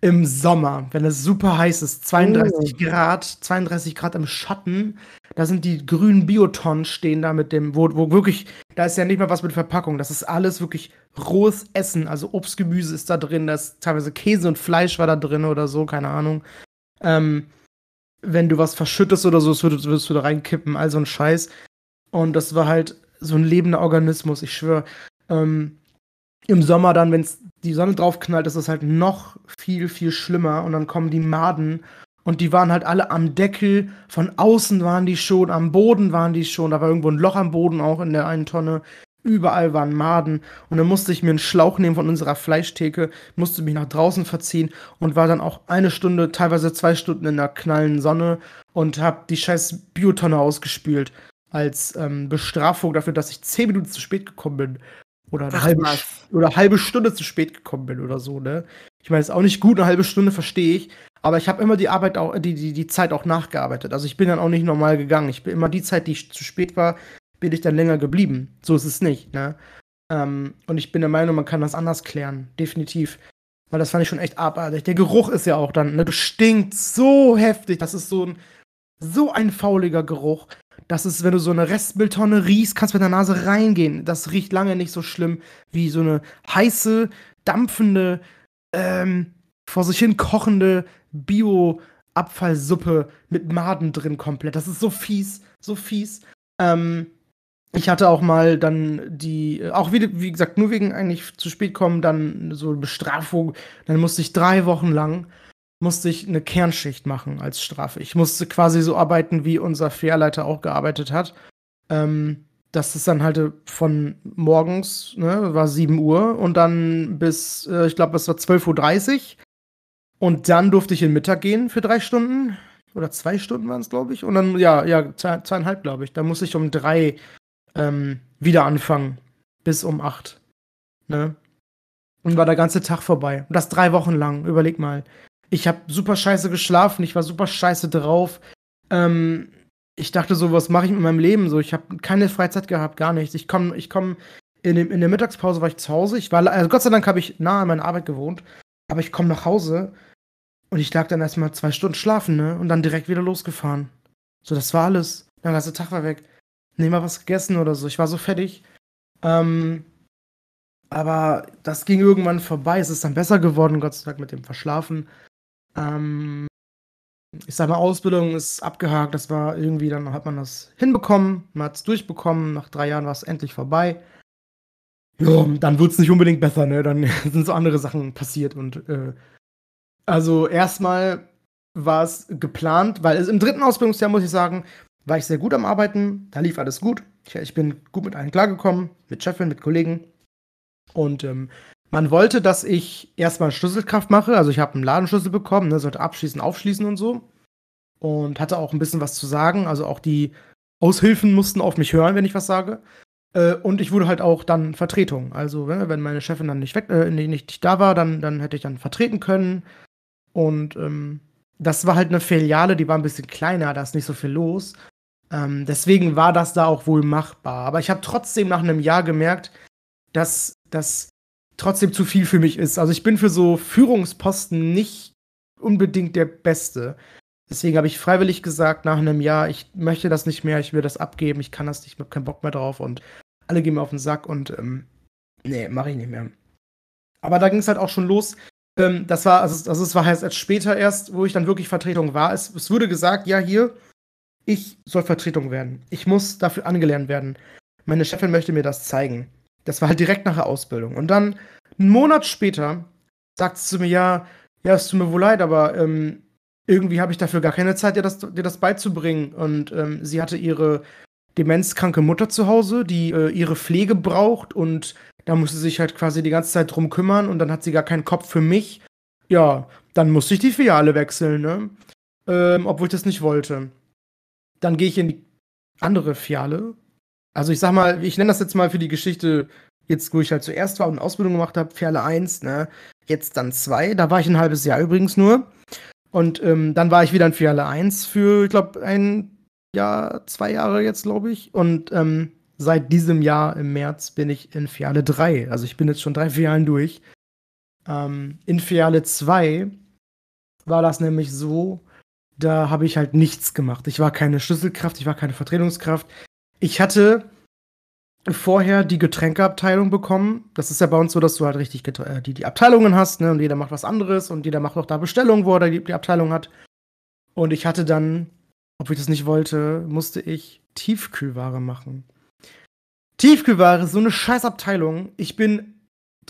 im Sommer, wenn es super heiß ist, 32 oh. Grad, 32 Grad im Schatten, da sind die grünen Biotonnen stehen da mit dem, wo, wo wirklich, da ist ja nicht mal was mit Verpackung, das ist alles wirklich rohes Essen, also Obst, Gemüse ist da drin, da ist teilweise Käse und Fleisch war da drin oder so, keine Ahnung. Ähm, wenn du was verschüttest oder so, würdest, würdest du da reinkippen, all so ein Scheiß. Und das war halt so ein lebender Organismus, ich schwöre. Ähm, Im Sommer dann, wenn die Sonne drauf knallt, ist es halt noch viel, viel schlimmer. Und dann kommen die Maden und die waren halt alle am Deckel. Von außen waren die schon, am Boden waren die schon. Da war irgendwo ein Loch am Boden auch in der einen Tonne. Überall waren Maden. Und dann musste ich mir einen Schlauch nehmen von unserer Fleischtheke, musste mich nach draußen verziehen und war dann auch eine Stunde, teilweise zwei Stunden in der knallen Sonne und hab die scheiß Biotonne ausgespült. Als ähm, Bestrafung dafür, dass ich zehn Minuten zu spät gekommen bin. Oder eine, halbe, oder halbe Stunde zu spät gekommen bin oder so, ne? Ich meine, ist auch nicht gut, eine halbe Stunde verstehe ich, aber ich habe immer die Arbeit auch, die, die, die Zeit auch nachgearbeitet. Also ich bin dann auch nicht normal gegangen. Ich bin immer die Zeit, die ich zu spät war, bin ich dann länger geblieben. So ist es nicht, ne? Ähm, und ich bin der Meinung, man kann das anders klären. Definitiv. Weil das fand ich schon echt abartig. Der Geruch ist ja auch dann, ne? Du stinkt so heftig. Das ist so ein, so ein fauliger Geruch. Das ist, wenn du so eine Restmülltonne riechst, kannst du mit der Nase reingehen. Das riecht lange nicht so schlimm wie so eine heiße, dampfende, ähm, vor sich hin kochende Bio-Abfallsuppe mit Maden drin komplett. Das ist so fies, so fies. Ähm, ich hatte auch mal dann die, auch wie, wie gesagt, nur wegen eigentlich zu spät kommen, dann so Bestrafung. Dann musste ich drei Wochen lang musste ich eine Kernschicht machen als Strafe. Ich musste quasi so arbeiten, wie unser Fährleiter auch gearbeitet hat. Ähm, das ist dann halt von morgens, ne, war 7 Uhr und dann bis, äh, ich glaube, es war 12.30 Uhr. Und dann durfte ich in Mittag gehen für drei Stunden. Oder zwei Stunden waren es, glaube ich. Und dann, ja, ja, zwei, zweieinhalb, glaube ich. Dann musste ich um drei ähm, wieder anfangen. Bis um acht. Ne? Und war der ganze Tag vorbei. Und das drei Wochen lang. Überleg mal. Ich habe super scheiße geschlafen, ich war super scheiße drauf. Ähm, ich dachte so, was mache ich mit meinem Leben? So, ich habe keine Freizeit gehabt, gar nichts. Ich komme, ich komme in, in der Mittagspause war ich zu Hause. Ich war, also Gott sei Dank habe ich nah an meiner Arbeit gewohnt, aber ich komme nach Hause und ich lag dann erstmal zwei Stunden schlafen, ne? Und dann direkt wieder losgefahren. So, das war alles. Der ganze Tag war weg. Nee, mal was gegessen oder so. Ich war so fertig. Ähm, aber das ging irgendwann vorbei. Es ist dann besser geworden, Gott sei Dank, mit dem Verschlafen. Ähm, ich sag mal, Ausbildung ist abgehakt. Das war irgendwie, dann hat man das hinbekommen, man hat es durchbekommen. Nach drei Jahren war es endlich vorbei. Ja, dann wird es nicht unbedingt besser, ne? Dann sind so andere Sachen passiert und äh, also erstmal war es geplant, weil es im dritten Ausbildungsjahr, muss ich sagen, war ich sehr gut am Arbeiten. Da lief alles gut. Ich, ich bin gut mit allen klargekommen, mit Chefin, mit Kollegen. Und ähm, man wollte, dass ich erstmal Schlüsselkraft mache. Also ich habe einen Ladenschlüssel bekommen, ne, sollte abschließen, aufschließen und so. Und hatte auch ein bisschen was zu sagen. Also auch die Aushilfen mussten auf mich hören, wenn ich was sage. Äh, und ich wurde halt auch dann Vertretung. Also ne, wenn meine Chefin dann nicht weg, äh, nicht, da war, dann, dann hätte ich dann vertreten können. Und ähm, das war halt eine Filiale, die war ein bisschen kleiner, da ist nicht so viel los. Ähm, deswegen war das da auch wohl machbar. Aber ich habe trotzdem nach einem Jahr gemerkt, dass das trotzdem zu viel für mich ist. Also ich bin für so Führungsposten nicht unbedingt der Beste. Deswegen habe ich freiwillig gesagt, nach einem Jahr, ich möchte das nicht mehr, ich will das abgeben, ich kann das nicht, ich habe keinen Bock mehr drauf und alle gehen mir auf den Sack und ähm, nee, mache ich nicht mehr. Aber da ging es halt auch schon los. Ähm, das war, also, also es war halt erst später erst, wo ich dann wirklich Vertretung war. Es, es wurde gesagt, ja, hier, ich soll Vertretung werden. Ich muss dafür angelernt werden. Meine Chefin möchte mir das zeigen. Das war halt direkt nach der Ausbildung. Und dann, einen Monat später, sagt sie zu mir, ja, ja, es tut mir wohl leid, aber ähm, irgendwie habe ich dafür gar keine Zeit, dir das, dir das beizubringen. Und ähm, sie hatte ihre demenzkranke Mutter zu Hause, die äh, ihre Pflege braucht und da musste sie sich halt quasi die ganze Zeit drum kümmern und dann hat sie gar keinen Kopf für mich. Ja, dann musste ich die Filiale wechseln, ne? Ähm, obwohl ich das nicht wollte. Dann gehe ich in die andere Filiale also ich sag mal, ich nenne das jetzt mal für die Geschichte, jetzt wo ich halt zuerst war und eine Ausbildung gemacht habe, Perle 1, ne, jetzt dann 2, da war ich ein halbes Jahr übrigens nur. Und ähm, dann war ich wieder in Filiale 1 für, ich glaube, ein Jahr, zwei Jahre jetzt, glaube ich. Und ähm, seit diesem Jahr im März bin ich in Filiale 3. Also ich bin jetzt schon drei Filialen durch. Ähm, in Filiale 2 war das nämlich so, da habe ich halt nichts gemacht. Ich war keine Schlüsselkraft, ich war keine Vertretungskraft. Ich hatte vorher die Getränkeabteilung bekommen. Das ist ja bei uns so, dass du halt richtig äh, die, die Abteilungen hast, ne? Und jeder macht was anderes und jeder macht auch da Bestellungen, wo er die, die Abteilung hat. Und ich hatte dann, obwohl ich das nicht wollte, musste ich Tiefkühlware machen. Tiefkühlware, so eine Scheißabteilung. Ich bin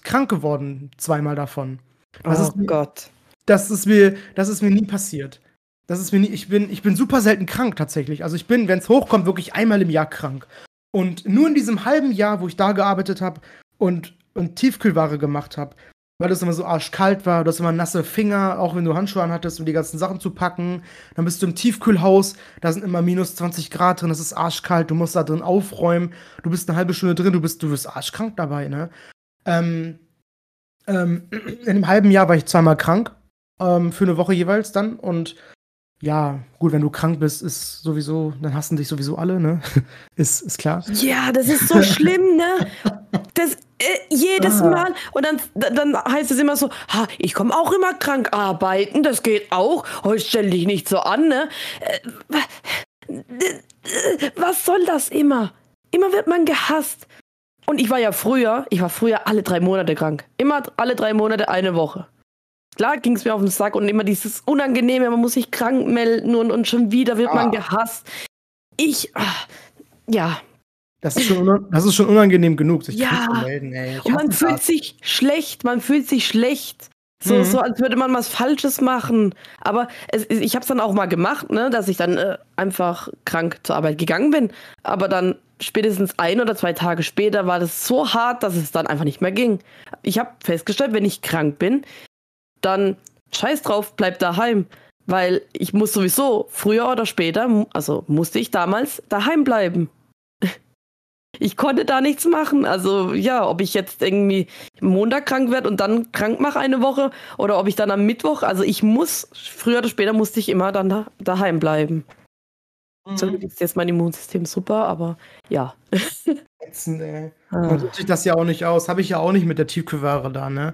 krank geworden zweimal davon. Das oh ist Gott. Das ist mir, das ist mir nie passiert. Das ist mir nie, ich bin, ich bin super selten krank tatsächlich. Also ich bin, wenn es hochkommt, wirklich einmal im Jahr krank. Und nur in diesem halben Jahr, wo ich da gearbeitet habe und, und Tiefkühlware gemacht habe, weil das immer so arschkalt war, du hast immer nasse Finger, auch wenn du Handschuhe anhattest, um die ganzen Sachen zu packen. Dann bist du im Tiefkühlhaus, da sind immer minus 20 Grad drin, das ist arschkalt, du musst da drin aufräumen, du bist eine halbe Stunde drin, du bist, du wirst arschkrank dabei, ne? Ähm, ähm, in einem halben Jahr war ich zweimal krank, ähm, für eine Woche jeweils dann und ja, gut, wenn du krank bist, ist sowieso, dann hassen dich sowieso alle, ne? ist, ist klar. Ja, das ist so schlimm, ne? Das äh, jedes ah. Mal. Und dann, dann heißt es immer so, ha, ich komme auch immer krank arbeiten, das geht auch. Heute stell dich nicht so an, ne? Äh, was soll das immer? Immer wird man gehasst. Und ich war ja früher, ich war früher alle drei Monate krank. Immer alle drei Monate eine Woche. Klar ging es mir auf den Sack und immer dieses Unangenehme, man muss sich krank melden und, und schon wieder wird ah. man gehasst. Ich, ach, ja. Das ist, schon das ist schon unangenehm genug, sich ja. krank zu melden. Ey. und man fühlt sich schlecht, man fühlt sich schlecht. So, mhm. so als würde man was Falsches machen. Aber es, ich habe es dann auch mal gemacht, ne, dass ich dann äh, einfach krank zur Arbeit gegangen bin. Aber dann spätestens ein oder zwei Tage später war das so hart, dass es dann einfach nicht mehr ging. Ich habe festgestellt, wenn ich krank bin, dann scheiß drauf, bleib daheim. Weil ich muss sowieso früher oder später, also musste ich damals daheim bleiben. Ich konnte da nichts machen. Also ja, ob ich jetzt irgendwie Montag krank werde und dann krank mache eine Woche oder ob ich dann am Mittwoch, also ich muss, früher oder später musste ich immer dann da, daheim bleiben. Mhm. So ist jetzt mein Immunsystem super, aber ja. Ätzend, ey. Ah. Man tut sich das ja auch nicht aus. Habe ich ja auch nicht mit der Tiefkühlware da, ne?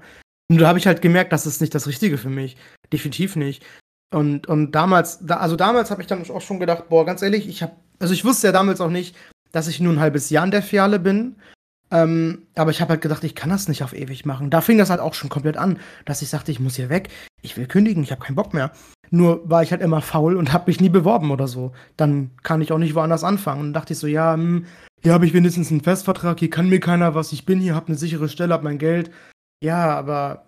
Und da habe ich halt gemerkt, das ist nicht das Richtige für mich. Definitiv nicht. Und, und damals, da, also damals habe ich dann auch schon gedacht, boah, ganz ehrlich, ich habe, also ich wusste ja damals auch nicht, dass ich nur ein halbes Jahr in der Filiale bin. Ähm, aber ich habe halt gedacht, ich kann das nicht auf ewig machen. Da fing das halt auch schon komplett an, dass ich sagte, ich muss hier weg, ich will kündigen, ich habe keinen Bock mehr. Nur war ich halt immer faul und habe mich nie beworben oder so. Dann kann ich auch nicht woanders anfangen. Und dachte ich so, ja, hm, hier habe ich wenigstens einen Festvertrag, hier kann mir keiner was, ich bin hier, habe eine sichere Stelle, habe mein Geld. Ja, aber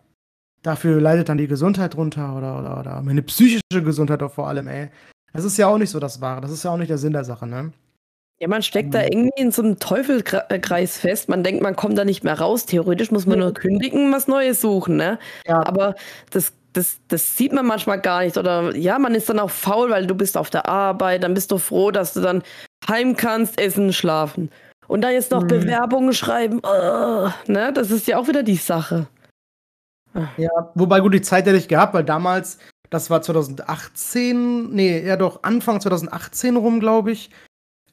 dafür leidet dann die Gesundheit runter oder, oder, oder meine psychische Gesundheit auch vor allem, ey. Das ist ja auch nicht so das Wahre, das ist ja auch nicht der Sinn der Sache, ne? Ja, man steckt da mhm. irgendwie in so einem Teufelkreis fest. Man denkt, man kommt da nicht mehr raus. Theoretisch muss man nur kündigen, was Neues suchen, ne? Ja. Aber das, das, das sieht man manchmal gar nicht. Oder ja, man ist dann auch faul, weil du bist auf der Arbeit, dann bist du froh, dass du dann heim kannst, essen, schlafen. Und dann jetzt noch mhm. Bewerbungen schreiben, oh, ne? Das ist ja auch wieder die Sache. Ja, wobei gut, die Zeit hätte ich gehabt, weil damals, das war 2018, nee, ja doch, Anfang 2018 rum, glaube ich.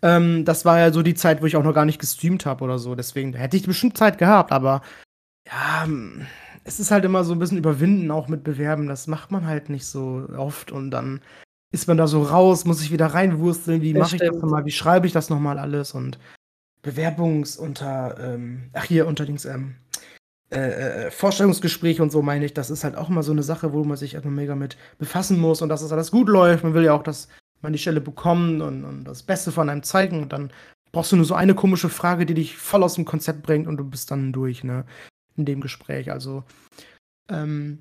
Ähm, das war ja so die Zeit, wo ich auch noch gar nicht gestreamt habe oder so. Deswegen hätte ich bestimmt Zeit gehabt, aber ja, es ist halt immer so ein bisschen überwinden, auch mit Bewerben. Das macht man halt nicht so oft und dann ist man da so raus, muss sich wieder reinwursteln, wie mache ich das nochmal, wie schreibe ich das nochmal alles und Bewerbungs unter, ähm, ach hier, unter Dings, ähm, äh, äh, Vorstellungsgespräch und so meine ich, das ist halt auch immer so eine Sache, wo man sich erstmal mega mit befassen muss und dass es alles gut läuft. Man will ja auch, dass man die Stelle bekommt und, und das Beste von einem zeigen und dann brauchst du nur so eine komische Frage, die dich voll aus dem Konzept bringt und du bist dann durch, ne? In dem Gespräch. Also, ähm,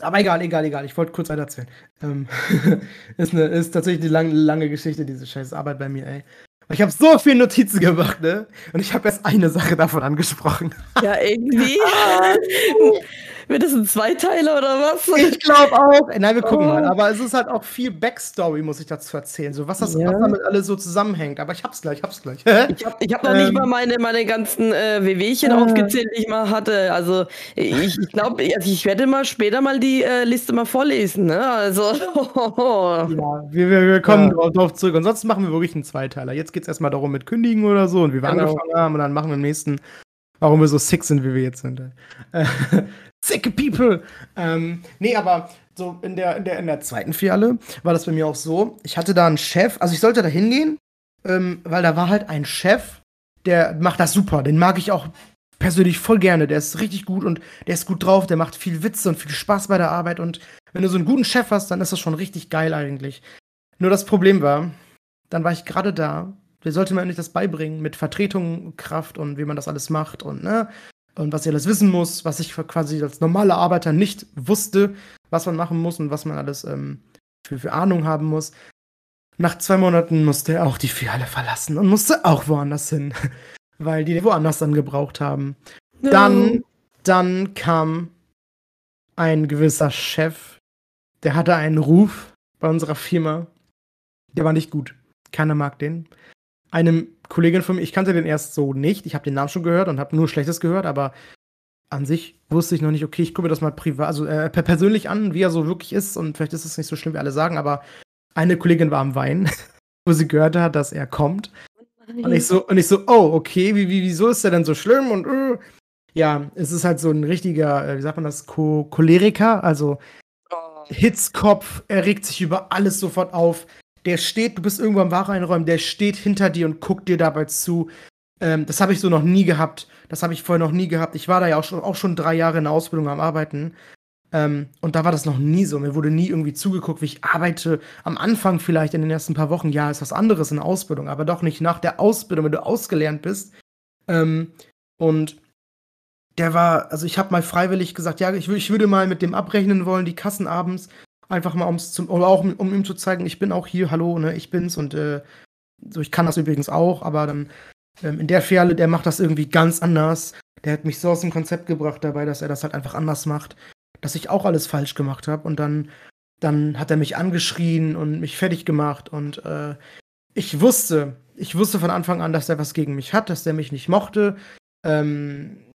aber egal, egal, egal. Ich wollte kurz weiter erzählen. Ähm, ist, eine, ist tatsächlich eine lange, lange Geschichte, diese scheiß Arbeit bei mir, ey. Ich habe so viele Notizen gemacht, ne? Und ich habe erst eine Sache davon angesprochen. Ja, irgendwie. Wird das ein Zweiteiler oder was? Ich glaube auch. Nein, wir gucken oh. mal. Aber es ist halt auch viel Backstory, muss ich dazu erzählen. So, was, das, ja. was damit alles so zusammenhängt. Aber ich hab's gleich, hab's gleich. ich habe ich hab noch ähm, nicht mal meine, meine ganzen äh, WWchen äh. aufgezählt, die ich mal hatte. Also ich, ich glaube, also ich werde mal später mal die äh, Liste mal vorlesen. Ne? Also. ja, wir, wir, wir kommen ja. drauf zurück. Ansonsten machen wir wirklich einen Zweiteiler. Jetzt geht es erstmal darum mit Kündigen oder so und wie wir genau. angefangen haben. Und dann machen wir im nächsten warum wir so sick sind, wie wir jetzt sind. Sick people! Ähm, nee, aber so in der, in, der, in der zweiten Filiale war das bei mir auch so. Ich hatte da einen Chef, also ich sollte da hingehen, ähm, weil da war halt ein Chef, der macht das super. Den mag ich auch persönlich voll gerne. Der ist richtig gut und der ist gut drauf, der macht viel Witze und viel Spaß bei der Arbeit. Und wenn du so einen guten Chef hast, dann ist das schon richtig geil eigentlich. Nur das Problem war, dann war ich gerade da. Wer sollte mir eigentlich das beibringen mit Vertretung, Kraft und wie man das alles macht und ne? und was ich alles wissen muss, was ich quasi als normaler Arbeiter nicht wusste, was man machen muss und was man alles ähm, für, für Ahnung haben muss. Nach zwei Monaten musste er auch die Filiale verlassen und musste auch woanders hin, weil die woanders dann gebraucht haben. No. Dann, dann kam ein gewisser Chef, der hatte einen Ruf bei unserer Firma, der war nicht gut. Keiner mag den. Einem Kollegin von mir, ich kannte den erst so nicht. Ich habe den Namen schon gehört und habe nur Schlechtes gehört, aber an sich wusste ich noch nicht, okay, ich gucke mir das mal privat, also äh, persönlich an, wie er so wirklich ist und vielleicht ist es nicht so schlimm, wie alle sagen, aber eine Kollegin war am Weinen, wo sie gehört hat, dass er kommt. Und ich so, und ich so, oh, okay, wie, wie, wieso ist er denn so schlimm? Und uh, ja, es ist halt so ein richtiger, äh, wie sagt man das, Ko Choleriker, also oh. Hitzkopf, er regt sich über alles sofort auf der steht, du bist irgendwo am Ware einräumen, der steht hinter dir und guckt dir dabei zu. Ähm, das habe ich so noch nie gehabt. Das habe ich vorher noch nie gehabt. Ich war da ja auch schon, auch schon drei Jahre in der Ausbildung am Arbeiten. Ähm, und da war das noch nie so. Mir wurde nie irgendwie zugeguckt, wie ich arbeite. Am Anfang vielleicht in den ersten paar Wochen, ja, ist was anderes in der Ausbildung, aber doch nicht nach der Ausbildung, wenn du ausgelernt bist. Ähm, und der war, also ich habe mal freiwillig gesagt, ja, ich, ich würde mal mit dem abrechnen wollen, die Kassen abends. Einfach mal, ums zum, oder auch um ihm zu zeigen, ich bin auch hier, hallo, ne, ich bin's und äh, so, ich kann das übrigens auch, aber dann ähm, in der Fälle, der macht das irgendwie ganz anders. Der hat mich so aus dem Konzept gebracht dabei, dass er das halt einfach anders macht, dass ich auch alles falsch gemacht habe und dann, dann hat er mich angeschrien und mich fertig gemacht und äh, ich wusste, ich wusste von Anfang an, dass er was gegen mich hat, dass er mich nicht mochte. Ähm,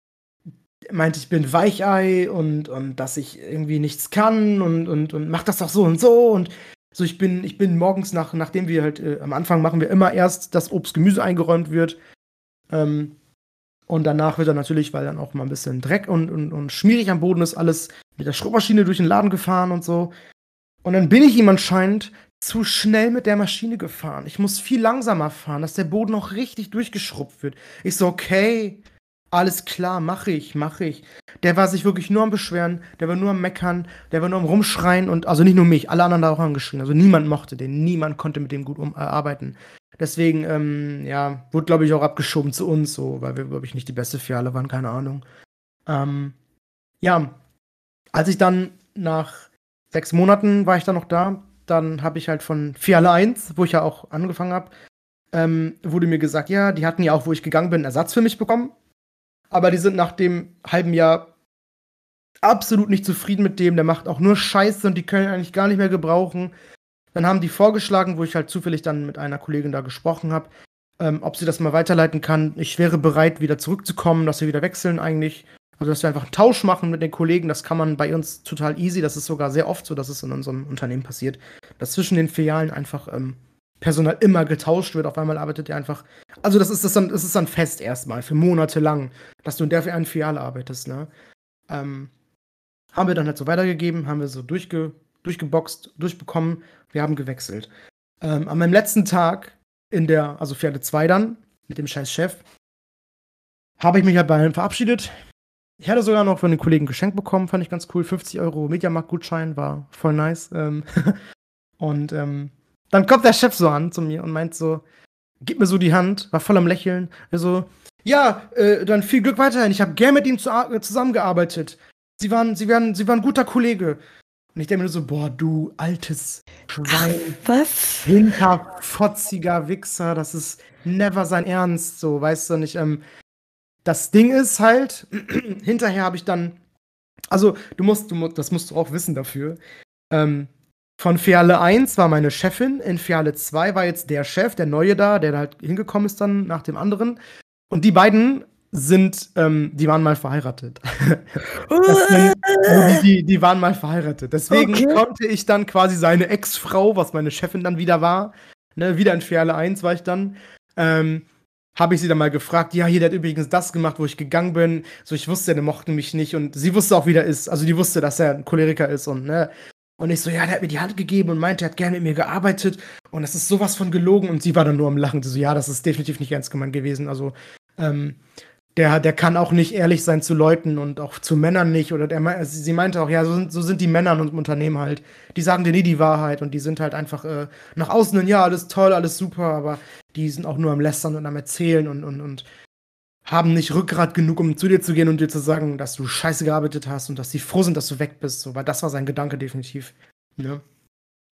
meinte, ich bin Weichei und, und dass ich irgendwie nichts kann und, und, und mach das doch so und so und so, ich bin, ich bin morgens nach, nachdem wir halt, äh, am Anfang machen wir immer erst, dass Obst, Gemüse eingeräumt wird. Ähm, und danach wird dann natürlich, weil dann auch mal ein bisschen Dreck und, und, und schmierig am Boden ist, alles mit der Schrubmaschine durch den Laden gefahren und so. Und dann bin ich ihm anscheinend zu schnell mit der Maschine gefahren. Ich muss viel langsamer fahren, dass der Boden noch richtig durchgeschrubbt wird. Ich so, okay, alles klar, mache ich, mache ich. Der war sich wirklich nur am Beschweren, der war nur am Meckern, der war nur am Rumschreien und also nicht nur mich, alle anderen da auch angeschrien. Also niemand mochte den, niemand konnte mit dem gut um, äh, arbeiten. Deswegen, ähm, ja, wurde, glaube ich, auch abgeschoben zu uns, so, weil wir, glaube ich, nicht die beste Fiale waren, keine Ahnung. Ähm, ja, als ich dann nach sechs Monaten war ich dann noch da, dann habe ich halt von Fiale 1, wo ich ja auch angefangen habe, ähm, wurde mir gesagt, ja, die hatten ja auch, wo ich gegangen bin, Ersatz für mich bekommen. Aber die sind nach dem halben Jahr absolut nicht zufrieden mit dem. Der macht auch nur Scheiße und die können eigentlich gar nicht mehr gebrauchen. Dann haben die vorgeschlagen, wo ich halt zufällig dann mit einer Kollegin da gesprochen habe, ähm, ob sie das mal weiterleiten kann. Ich wäre bereit, wieder zurückzukommen, dass wir wieder wechseln eigentlich. Also, dass wir einfach einen Tausch machen mit den Kollegen, das kann man bei uns total easy. Das ist sogar sehr oft so, dass es in unserem Unternehmen passiert, dass zwischen den Filialen einfach ähm, Personal immer getauscht wird. Auf einmal arbeitet ihr einfach. Also, das ist, das dann, das ist dann fest erstmal, für Monate lang, dass du in der einen Filiale arbeitest, ne? Ähm, haben wir dann halt so weitergegeben, haben wir so durchge, durchgeboxt, durchbekommen. Wir haben gewechselt. Ähm, an meinem letzten Tag in der, also Pferde 2 dann, mit dem scheiß Chef, habe ich mich halt bei allen verabschiedet. Ich hatte sogar noch von den Kollegen geschenkt bekommen, fand ich ganz cool. 50 Euro Mediamarkt-Gutschein, war voll nice. Ähm und ähm, dann kommt der Chef so an zu mir und meint so, gib mir so die Hand, war voll am Lächeln. Er so, ja, äh, dann viel Glück weiterhin. Ich habe gern mit ihm zu, äh, zusammengearbeitet. Sie waren, sie waren, sie waren ein guter Kollege. Und ich denke mir nur so, boah, du altes Schwein. Was? Hinterfotziger Wichser, das ist never sein Ernst, so, weißt du nicht. Ähm, das Ding ist halt, hinterher habe ich dann, also du musst, du, das musst du auch wissen dafür. Ähm, von Fiale 1 war meine Chefin, in Fiale 2 war jetzt der Chef, der Neue da, der halt hingekommen ist dann nach dem anderen. Und die beiden sind, ähm, die waren mal verheiratet. sind, die, die, waren mal verheiratet. Deswegen okay. konnte ich dann quasi seine Ex-Frau, was meine Chefin dann wieder war, ne, wieder in Fiale 1 war ich dann, ähm, habe ich sie dann mal gefragt, ja, hier, der hat übrigens das gemacht, wo ich gegangen bin. So, ich wusste, der mochte mich nicht und sie wusste auch, wie der ist. Also die wusste, dass er ein Choleriker ist und, ne. Und ich so, ja, der hat mir die Hand gegeben und meinte, er hat gerne mit mir gearbeitet und das ist sowas von gelogen und sie war dann nur am Lachen. Sie so, ja, das ist definitiv nicht ernst gemeint gewesen. Also, ähm, der, der kann auch nicht ehrlich sein zu Leuten und auch zu Männern nicht. Oder der, sie meinte auch, ja, so sind, so sind die Männer in unserem Unternehmen halt. Die sagen dir nie die Wahrheit und die sind halt einfach äh, nach außen hin, ja, alles toll, alles super, aber die sind auch nur am Lästern und am Erzählen und, und, und haben nicht Rückgrat genug, um zu dir zu gehen und dir zu sagen, dass du scheiße gearbeitet hast und dass sie froh sind, dass du weg bist. So, weil das war sein Gedanke definitiv. Ja.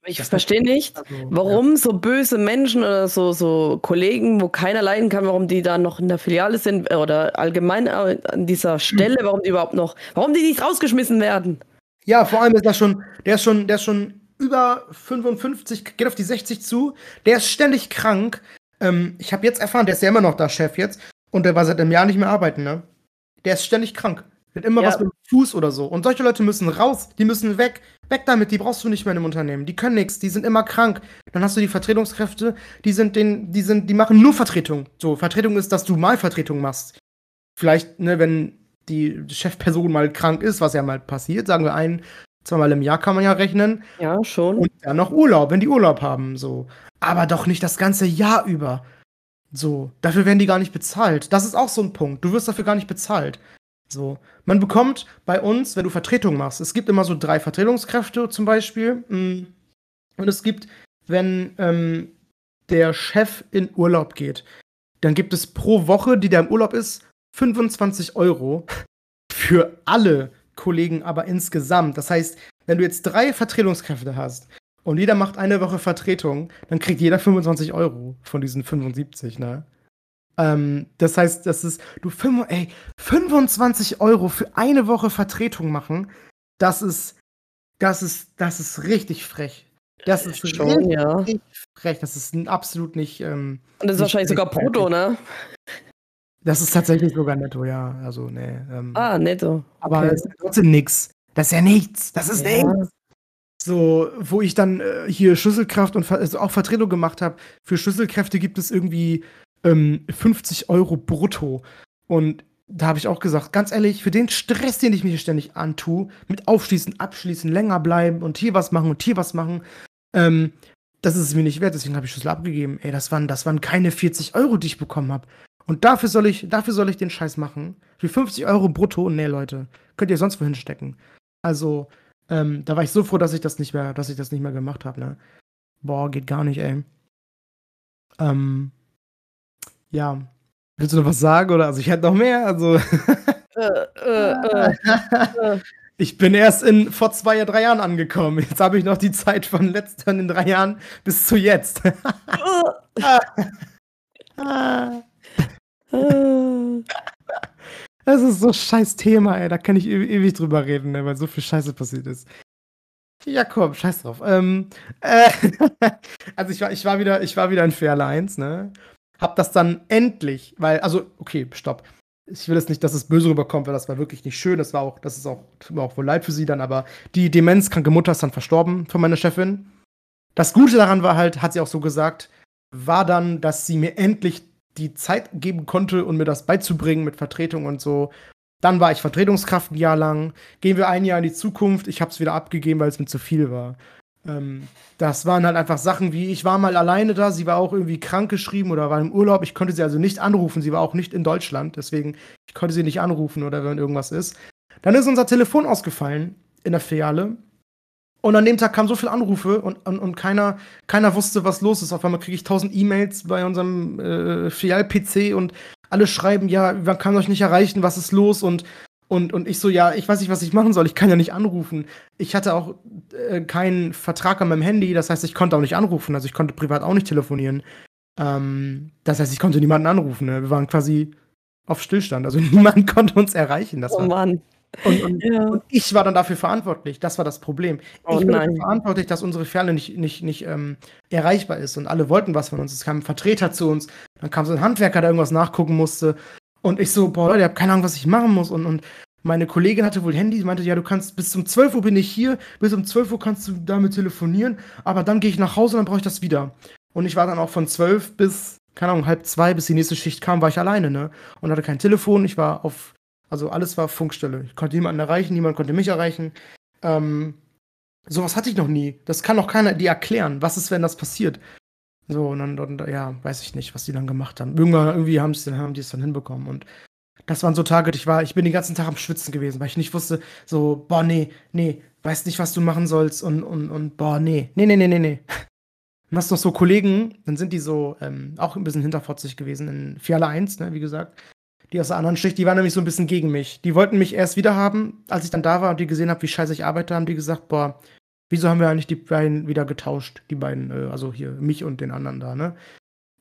Ich verstehe nicht, also, warum ja. so böse Menschen oder so, so Kollegen, wo keiner leiden kann, warum die da noch in der Filiale sind oder allgemein an dieser Stelle, hm. warum die überhaupt noch, warum die nicht rausgeschmissen werden. Ja, vor allem ist das schon, der ist schon, der ist schon über 55, geht auf die 60 zu, der ist ständig krank. Ähm, ich habe jetzt erfahren, der ist ja immer noch da Chef jetzt und der war seit einem Jahr nicht mehr arbeiten, ne? Der ist ständig krank. Wird immer ja. was mit dem Fuß oder so. Und solche Leute müssen raus, die müssen weg. Weg damit, die brauchst du nicht mehr in einem Unternehmen. Die können nichts, die sind immer krank. Dann hast du die Vertretungskräfte, die sind den, die sind, die machen nur Vertretung. So, Vertretung ist, dass du mal Vertretung machst. Vielleicht, ne, wenn die Chefperson mal krank ist, was ja mal passiert, sagen wir ein, zweimal im Jahr kann man ja rechnen. Ja, schon. Und dann noch Urlaub, wenn die Urlaub haben, so. Aber doch nicht das ganze Jahr über. So, dafür werden die gar nicht bezahlt. Das ist auch so ein Punkt. Du wirst dafür gar nicht bezahlt. So. Man bekommt bei uns, wenn du Vertretung machst, es gibt immer so drei Vertretungskräfte zum Beispiel. Mm. Und es gibt, wenn ähm, der Chef in Urlaub geht, dann gibt es pro Woche, die der im Urlaub ist, 25 Euro für alle Kollegen, aber insgesamt. Das heißt, wenn du jetzt drei Vertretungskräfte hast und jeder macht eine Woche Vertretung, dann kriegt jeder 25 Euro von diesen 75, ne? Ähm, das heißt, das ist, du, ey, 25 Euro für eine Woche Vertretung machen, das ist, das ist, das ist richtig frech. Das ist Schon, richtig, ja. richtig frech. Das ist absolut nicht. Ähm, Und das ist wahrscheinlich sogar brutto, ne? Das ist tatsächlich sogar netto, ja. Also, ne. Ähm, ah, netto. Aber okay. das ist trotzdem nichts. Das ist ja nichts. Das ist ja. nichts. So, wo ich dann äh, hier Schlüsselkraft und also auch Vertretung gemacht habe. Für Schlüsselkräfte gibt es irgendwie ähm, 50 Euro brutto. Und da habe ich auch gesagt, ganz ehrlich, für den Stress, den ich mir hier ständig antue, mit Aufschließen, Abschließen, länger bleiben und hier was machen und hier was machen, ähm, das ist es mir nicht wert, deswegen habe ich Schlüssel abgegeben. Ey, das waren, das waren keine 40 Euro, die ich bekommen habe. Und dafür soll ich, dafür soll ich den Scheiß machen. Für 50 Euro brutto? Nee, Leute. Könnt ihr sonst wohin stecken. Also, ähm, da war ich so froh, dass ich das nicht mehr, dass ich das nicht mehr gemacht habe, ne? Boah, geht gar nicht, ey. Ähm, ja. Willst du noch was sagen? Oder? Also ich hätte noch mehr. Also. Äh, äh, äh, ich bin erst in, vor zwei, drei Jahren angekommen. Jetzt habe ich noch die Zeit von letzten drei Jahren bis zu jetzt. Das ist so ein scheiß Thema, ey. Da kann ich ewig drüber reden, ne, weil so viel Scheiße passiert ist. Ja, komm, scheiß drauf. Ähm, äh, also ich war, ich war wieder, ich war wieder in Fair Lines, ne? Hab das dann endlich, weil, also, okay, stopp. Ich will jetzt nicht, dass es böse rüberkommt, weil das war wirklich nicht schön. Das war auch, das ist auch, tut mir auch wohl leid für sie dann, aber die demenzkranke Mutter ist dann verstorben von meiner Chefin. Das Gute daran war halt, hat sie auch so gesagt, war dann, dass sie mir endlich die Zeit geben konnte und um mir das beizubringen mit Vertretung und so. Dann war ich Vertretungskraft ein Jahr lang. Gehen wir ein Jahr in die Zukunft. Ich habe es wieder abgegeben, weil es mir zu viel war. Ähm, das waren halt einfach Sachen wie, ich war mal alleine da, sie war auch irgendwie krank geschrieben oder war im Urlaub. Ich konnte sie also nicht anrufen. Sie war auch nicht in Deutschland. Deswegen, ich konnte sie nicht anrufen oder wenn irgendwas ist. Dann ist unser Telefon ausgefallen in der Filiale. Und an dem Tag kamen so viele Anrufe und, und, und keiner, keiner wusste, was los ist. Auf einmal kriege ich tausend E-Mails bei unserem äh, Filial-PC und alle schreiben, ja, man kann euch nicht erreichen, was ist los? Und, und, und ich so, ja, ich weiß nicht, was ich machen soll, ich kann ja nicht anrufen. Ich hatte auch äh, keinen Vertrag an meinem Handy, das heißt, ich konnte auch nicht anrufen, also ich konnte privat auch nicht telefonieren. Ähm, das heißt, ich konnte niemanden anrufen. Ne? Wir waren quasi auf Stillstand, also niemand konnte uns erreichen. Das oh war, Mann. Und, und, ja. und, ich war dann dafür verantwortlich. Das war das Problem. Oh, ich bin dafür verantwortlich, dass unsere Ferne nicht, nicht, nicht ähm, erreichbar ist. Und alle wollten was von uns. Es kam ein Vertreter zu uns. Dann kam so ein Handwerker, der irgendwas nachgucken musste. Und ich so, boah, Leute, ich habe keine Ahnung, was ich machen muss. Und, und meine Kollegin hatte wohl Handy. Sie meinte, ja, du kannst bis um 12 Uhr bin ich hier. Bis um 12 Uhr kannst du damit telefonieren. Aber dann gehe ich nach Hause und dann brauche ich das wieder. Und ich war dann auch von 12 bis, keine Ahnung, halb zwei, bis die nächste Schicht kam, war ich alleine, ne? Und hatte kein Telefon. Ich war auf also alles war Funkstelle. Ich konnte niemanden erreichen, niemand konnte mich erreichen. Ähm, sowas hatte ich noch nie. Das kann auch keiner dir erklären. Was ist, wenn das passiert? So, und dann, und, ja, weiß ich nicht, was die dann gemacht haben. Irgendwann, irgendwie haben, haben die es dann hinbekommen. Und das waren so Tage, ich war, ich bin den ganzen Tag am Schwitzen gewesen, weil ich nicht wusste, so, boah, nee, nee, weiß nicht, was du machen sollst und, und, und boah, nee, nee, nee, nee, nee, nee. Du hast noch so Kollegen, dann sind die so ähm, auch ein bisschen hinterfotzig gewesen in Fiala 1, ne, wie gesagt die aus der anderen Schicht, die waren nämlich so ein bisschen gegen mich. Die wollten mich erst wieder haben, als ich dann da war und die gesehen habe, wie scheiße ich arbeite, haben die gesagt, boah, wieso haben wir eigentlich die beiden wieder getauscht, die beiden, äh, also hier, mich und den anderen da, ne?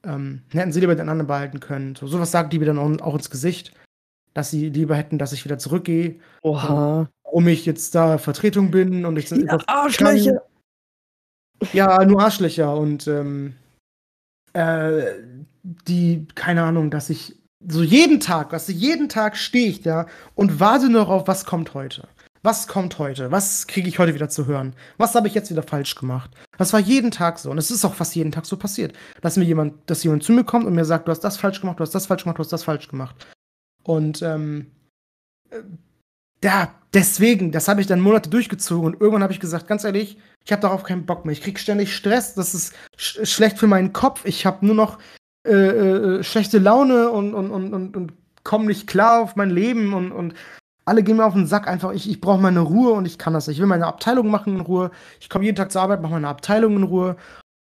Ähm, hätten sie lieber den anderen behalten können. So, sowas sagen die mir dann auch, auch ins Gesicht, dass sie lieber hätten, dass ich wieder zurückgehe. Oha. Warum ich jetzt da Vertretung bin und ich ja, Arschlöcher. Ja, nur Arschlöcher und ähm, äh, die, keine Ahnung, dass ich so jeden Tag, weißt du, jeden Tag stehe ich da und warte nur auf, was kommt heute. Was kommt heute? Was kriege ich heute wieder zu hören? Was habe ich jetzt wieder falsch gemacht? Das war jeden Tag so und es ist auch fast jeden Tag so passiert, dass mir jemand, dass jemand zu mir kommt und mir sagt, du hast das falsch gemacht, du hast das falsch gemacht, du hast das falsch gemacht. Und ähm, äh, ja, deswegen, das habe ich dann Monate durchgezogen und irgendwann habe ich gesagt, ganz ehrlich, ich habe darauf keinen Bock mehr. Ich kriege ständig Stress, das ist sch schlecht für meinen Kopf. Ich habe nur noch äh, äh, schlechte Laune und, und, und, und, komme nicht klar auf mein Leben und, und alle gehen mir auf den Sack einfach. Ich, ich brauche meine Ruhe und ich kann das. Ich will meine Abteilung machen in Ruhe. Ich komme jeden Tag zur Arbeit, mache meine Abteilung in Ruhe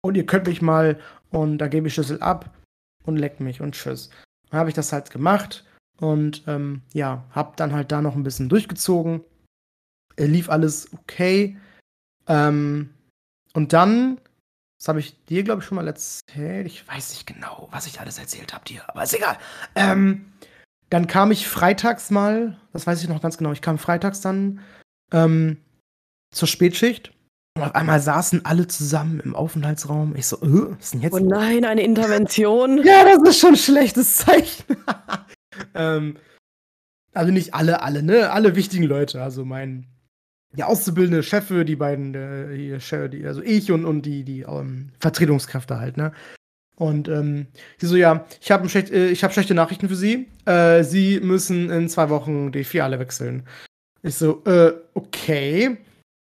und ihr könnt mich mal und da gebe ich Schlüssel ab und leckt mich und tschüss. Dann habe ich das halt gemacht und ähm, ja, habe dann halt da noch ein bisschen durchgezogen. Lief alles okay. Ähm, und dann das habe ich dir, glaube ich, schon mal erzählt. Ich weiß nicht genau, was ich alles erzählt habe dir, aber ist egal. Ähm, dann kam ich freitags mal, das weiß ich noch ganz genau, ich kam freitags dann ähm, zur Spätschicht. Und auf einmal saßen alle zusammen im Aufenthaltsraum. Ich so, äh, was ist denn jetzt? Oh nein, eine Intervention. ja, das ist schon ein schlechtes Zeichen. ähm, also nicht alle, alle, ne? Alle wichtigen Leute. Also mein die auszubildende Chefe, die beiden, äh, die, also ich und, und die, die ähm, Vertretungskräfte halt, ne? Und ähm, die so, ja, ich habe schlecht, äh, hab schlechte Nachrichten für Sie. Äh, Sie müssen in zwei Wochen die Filiale wechseln. Ich so, äh, okay.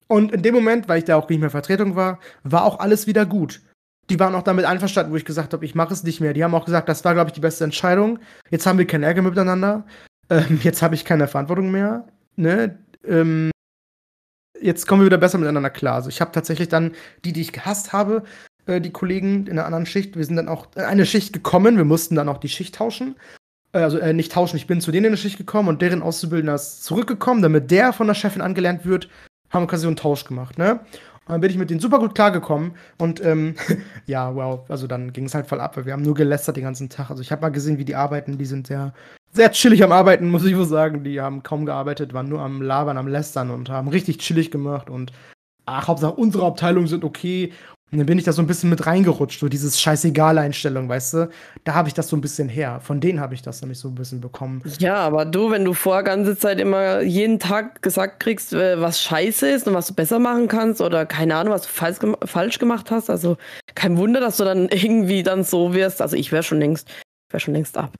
Und in dem Moment, weil ich da auch nicht mehr Vertretung war, war auch alles wieder gut. Die waren auch damit einverstanden, wo ich gesagt habe, ich mache es nicht mehr. Die haben auch gesagt, das war, glaube ich, die beste Entscheidung. Jetzt haben wir keinen Ärger miteinander. Ähm, jetzt habe ich keine Verantwortung mehr. Ne? Ähm, jetzt kommen wir wieder besser miteinander klar. Also ich habe tatsächlich dann die, die ich gehasst habe, äh, die Kollegen in einer anderen Schicht, wir sind dann auch in eine Schicht gekommen. Wir mussten dann auch die Schicht tauschen. Äh, also äh, nicht tauschen, ich bin zu denen in die Schicht gekommen und deren Auszubildender ist zurückgekommen, damit der von der Chefin angelernt wird haben quasi so einen Tausch gemacht, ne? Und dann bin ich mit denen super gut klargekommen und ähm, ja, wow, also dann ging es halt voll ab, weil wir haben nur gelästert den ganzen Tag. Also ich habe mal gesehen, wie die arbeiten, die sind sehr, sehr chillig am Arbeiten, muss ich wohl sagen. Die haben kaum gearbeitet, waren nur am Labern, am Lästern und haben richtig chillig gemacht und ach, Hauptsache unsere Abteilungen sind okay und dann bin ich da so ein bisschen mit reingerutscht, so dieses Scheißegal-Einstellung, weißt du? Da habe ich das so ein bisschen her. Von denen habe ich das nämlich so ein bisschen bekommen. Ja, aber du, wenn du vor ganze Zeit immer jeden Tag gesagt kriegst, äh, was scheiße ist und was du besser machen kannst oder keine Ahnung, was du falsch, falsch gemacht hast, also kein Wunder, dass du dann irgendwie dann so wirst. Also ich wäre schon längst, wäre schon längst ab.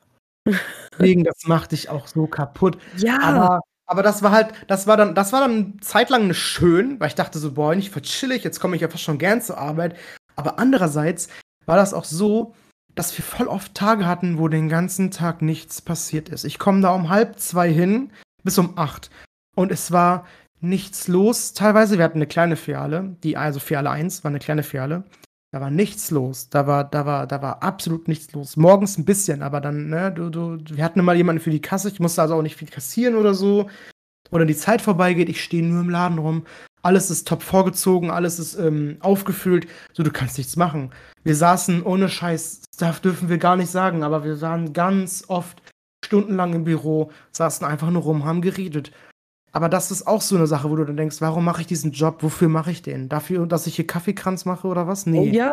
Deswegen, das macht dich auch so kaputt. Ja. Aber aber das war halt, das war dann, das war dann zeitlang schön, weil ich dachte so, boah, nicht für chillig, jetzt komme ich ja fast schon gern zur Arbeit. Aber andererseits war das auch so, dass wir voll oft Tage hatten, wo den ganzen Tag nichts passiert ist. Ich komme da um halb zwei hin, bis um acht. Und es war nichts los. Teilweise, wir hatten eine kleine Filiale, die, also Filiale 1 war eine kleine Filiale. Da war nichts los. Da war, da war, da war absolut nichts los. Morgens ein bisschen, aber dann, ne, du, du, wir hatten immer jemanden für die Kasse. Ich musste also auch nicht viel kassieren oder so. Oder die Zeit vorbeigeht, ich stehe nur im Laden rum. Alles ist top vorgezogen, alles ist ähm, aufgefüllt. So, du kannst nichts machen. Wir saßen ohne Scheiß, das dürfen wir gar nicht sagen, aber wir waren ganz oft stundenlang im Büro, saßen einfach nur rum, haben geredet. Aber das ist auch so eine Sache, wo du dann denkst, warum mache ich diesen Job? Wofür mache ich den? Dafür, dass ich hier Kaffeekranz mache oder was? Nee. Oh ja,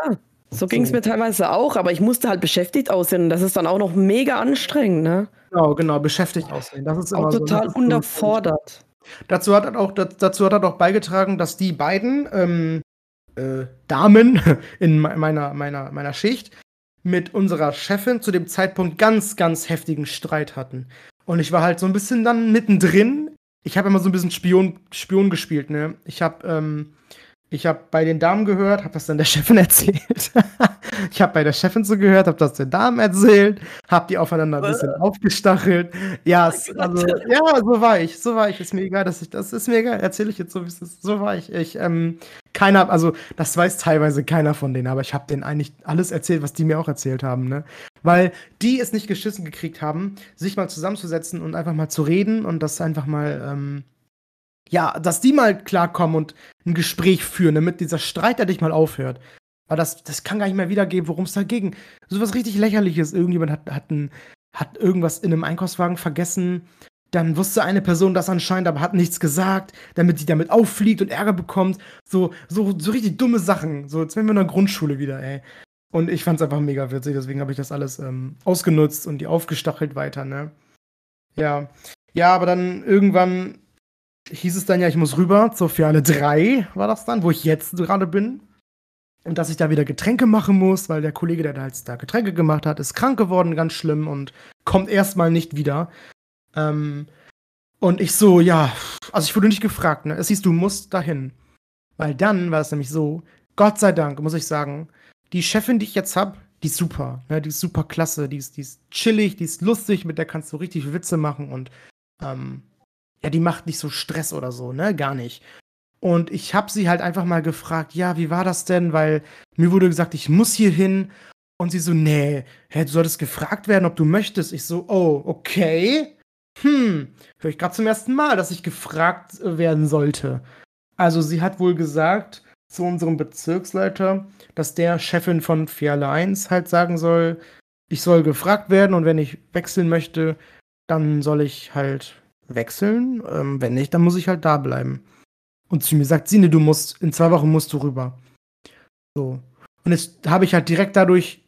so ging es mir teilweise auch, aber ich musste halt beschäftigt aussehen und das ist dann auch noch mega anstrengend, ne? Genau, genau, beschäftigt aussehen. Das ist auch total so, unterfordert. Dazu hat, er auch, dazu hat er auch beigetragen, dass die beiden ähm, äh, Damen in meiner, meiner, meiner Schicht mit unserer Chefin zu dem Zeitpunkt ganz, ganz heftigen Streit hatten. Und ich war halt so ein bisschen dann mittendrin ich habe immer so ein bisschen Spion, Spion gespielt, ne? Ich habe ähm, ich habe bei den Damen gehört, habe das dann der Chefin erzählt. ich habe bei der Chefin so gehört, habe das den Damen erzählt, habe die aufeinander ein bisschen aufgestachelt. Ja, oh also, ja, so war ich, so war ich. Ist mir egal, dass ich das ist mir egal. Erzähle ich jetzt so, wie es ist. So war ich. Ich ähm, keiner, also das weiß teilweise keiner von denen, aber ich habe denen eigentlich alles erzählt, was die mir auch erzählt haben, ne? Weil die es nicht geschissen gekriegt haben, sich mal zusammenzusetzen und einfach mal zu reden und das einfach mal ähm, ja, dass die mal klarkommen und ein Gespräch führen, damit dieser Streit endlich mal aufhört. Aber das, das kann gar nicht mehr wiedergeben, worum es dagegen. So was richtig lächerliches. Irgendjemand hat, hat, ein, hat irgendwas in einem Einkaufswagen vergessen. Dann wusste eine Person das anscheinend, aber hat nichts gesagt, damit die damit auffliegt und Ärger bekommt. So, so, so richtig dumme Sachen. So, jetzt sind wir in der Grundschule wieder, ey. Und ich fand's einfach mega witzig, deswegen habe ich das alles ähm, ausgenutzt und die aufgestachelt weiter, ne? Ja. Ja, aber dann irgendwann hieß es dann ja, ich muss rüber zur Filiale 3, war das dann, wo ich jetzt gerade bin. Und dass ich da wieder Getränke machen muss, weil der Kollege, der da jetzt da Getränke gemacht hat, ist krank geworden, ganz schlimm und kommt erstmal nicht wieder. Ähm, und ich so, ja, also ich wurde nicht gefragt, ne? Es hieß, du musst dahin. Weil dann war es nämlich so, Gott sei Dank, muss ich sagen, die Chefin, die ich jetzt habe, die ist super, ne? Die ist super klasse, die ist, die ist chillig, die ist lustig, mit der kannst du richtig Witze machen und ähm, ja, die macht nicht so Stress oder so, ne? Gar nicht. Und ich habe sie halt einfach mal gefragt, ja, wie war das denn? Weil mir wurde gesagt, ich muss hier hin. Und sie so, nee, hä, du solltest gefragt werden, ob du möchtest. Ich so, oh, okay. Hm, höre ich gerade zum ersten Mal, dass ich gefragt werden sollte. Also sie hat wohl gesagt zu unserem Bezirksleiter, dass der Chefin von Fiale 1 halt sagen soll, ich soll gefragt werden und wenn ich wechseln möchte, dann soll ich halt wechseln. Ähm, wenn nicht, dann muss ich halt da bleiben. Und zu mir sagt Sine, du musst, in zwei Wochen musst du rüber. So. Und jetzt habe ich halt direkt dadurch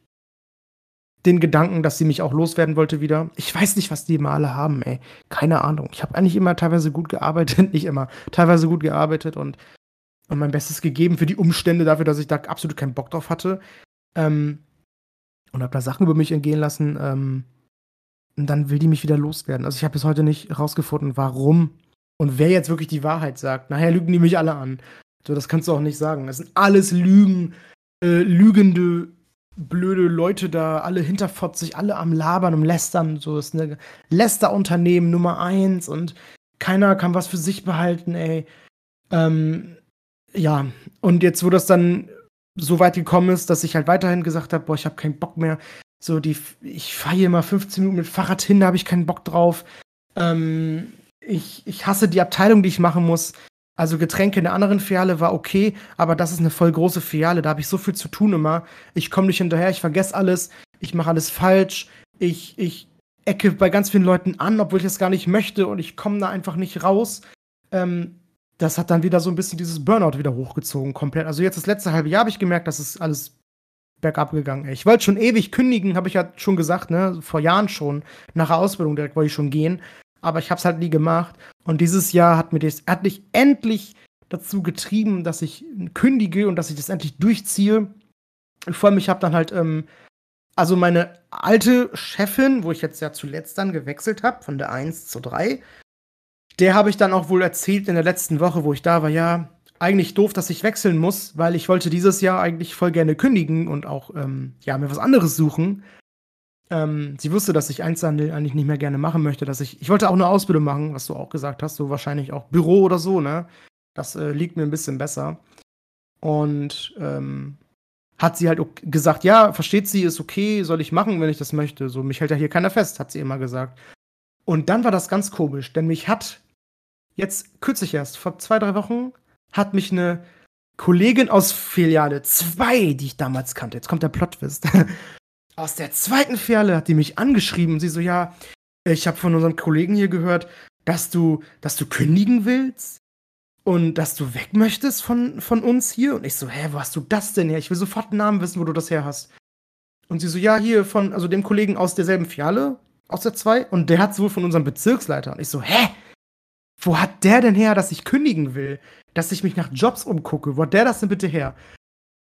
den Gedanken, dass sie mich auch loswerden wollte wieder. Ich weiß nicht, was die immer alle haben, ey. Keine Ahnung. Ich habe eigentlich immer teilweise gut gearbeitet, nicht immer, teilweise gut gearbeitet und, und mein Bestes gegeben für die Umstände dafür, dass ich da absolut keinen Bock drauf hatte. Ähm, und habe da Sachen über mich entgehen lassen, ähm, und dann will die mich wieder loswerden. Also ich habe bis heute nicht herausgefunden, warum Und wer jetzt wirklich die Wahrheit sagt, nachher lügen die mich alle an. So, das kannst du auch nicht sagen. Das sind alles Lügen, äh, lügende, blöde Leute da, alle hinterfotzig, alle am Labern, und Lästern. So ist eine Lästerunternehmen Nummer eins und keiner kann was für sich behalten, ey. Ähm, ja, und jetzt, wo das dann so weit gekommen ist, dass ich halt weiterhin gesagt habe, boah, ich habe keinen Bock mehr. So, die, ich fahre hier mal 15 Minuten mit Fahrrad hin, da habe ich keinen Bock drauf. Ähm, ich, ich hasse die Abteilung, die ich machen muss. Also Getränke in der anderen Filiale war okay, aber das ist eine voll große Filiale, da habe ich so viel zu tun immer. Ich komme nicht hinterher, ich vergesse alles, ich mache alles falsch, ich, ich ecke bei ganz vielen Leuten an, obwohl ich das gar nicht möchte und ich komme da einfach nicht raus. Ähm, das hat dann wieder so ein bisschen dieses Burnout wieder hochgezogen, komplett. Also jetzt das letzte halbe Jahr habe ich gemerkt, dass es alles bergab gegangen. Ich wollte schon ewig kündigen, habe ich ja schon gesagt, ne, vor Jahren schon. Nach der Ausbildung direkt wollte ich schon gehen, aber ich habe es halt nie gemacht. Und dieses Jahr hat mir das hat mich endlich dazu getrieben, dass ich kündige und dass ich das endlich durchziehe. Vor allem, ich habe dann halt, ähm, also meine alte Chefin, wo ich jetzt ja zuletzt dann gewechselt habe, von der 1 zu 3, der habe ich dann auch wohl erzählt in der letzten Woche, wo ich da war, ja, eigentlich doof, dass ich wechseln muss, weil ich wollte dieses Jahr eigentlich voll gerne kündigen und auch, ähm, ja, mir was anderes suchen. Ähm, sie wusste, dass ich Einzelhandel eigentlich nicht mehr gerne machen möchte, dass ich, ich wollte auch eine Ausbildung machen, was du auch gesagt hast, so wahrscheinlich auch Büro oder so, ne? Das äh, liegt mir ein bisschen besser. Und ähm, hat sie halt gesagt, ja, versteht sie, ist okay, soll ich machen, wenn ich das möchte. So, mich hält ja hier keiner fest, hat sie immer gesagt. Und dann war das ganz komisch, denn mich hat jetzt kürzlich erst, vor zwei, drei Wochen, hat mich eine Kollegin aus Filiale 2, die ich damals kannte, jetzt kommt der Plotwist, aus der zweiten Filiale hat die mich angeschrieben und sie so, ja, ich habe von unserem Kollegen hier gehört, dass du, dass du kündigen willst und dass du weg möchtest von, von uns hier. Und ich so, hä, wo hast du das denn her? Ich will sofort einen Namen wissen, wo du das her hast. Und sie so, ja, hier von, also dem Kollegen aus derselben Filiale, aus der 2, und der hat wohl von unserem Bezirksleiter. Und ich so, hä? Wo hat der denn her, dass ich kündigen will? Dass ich mich nach Jobs umgucke? Wo hat der das denn bitte her?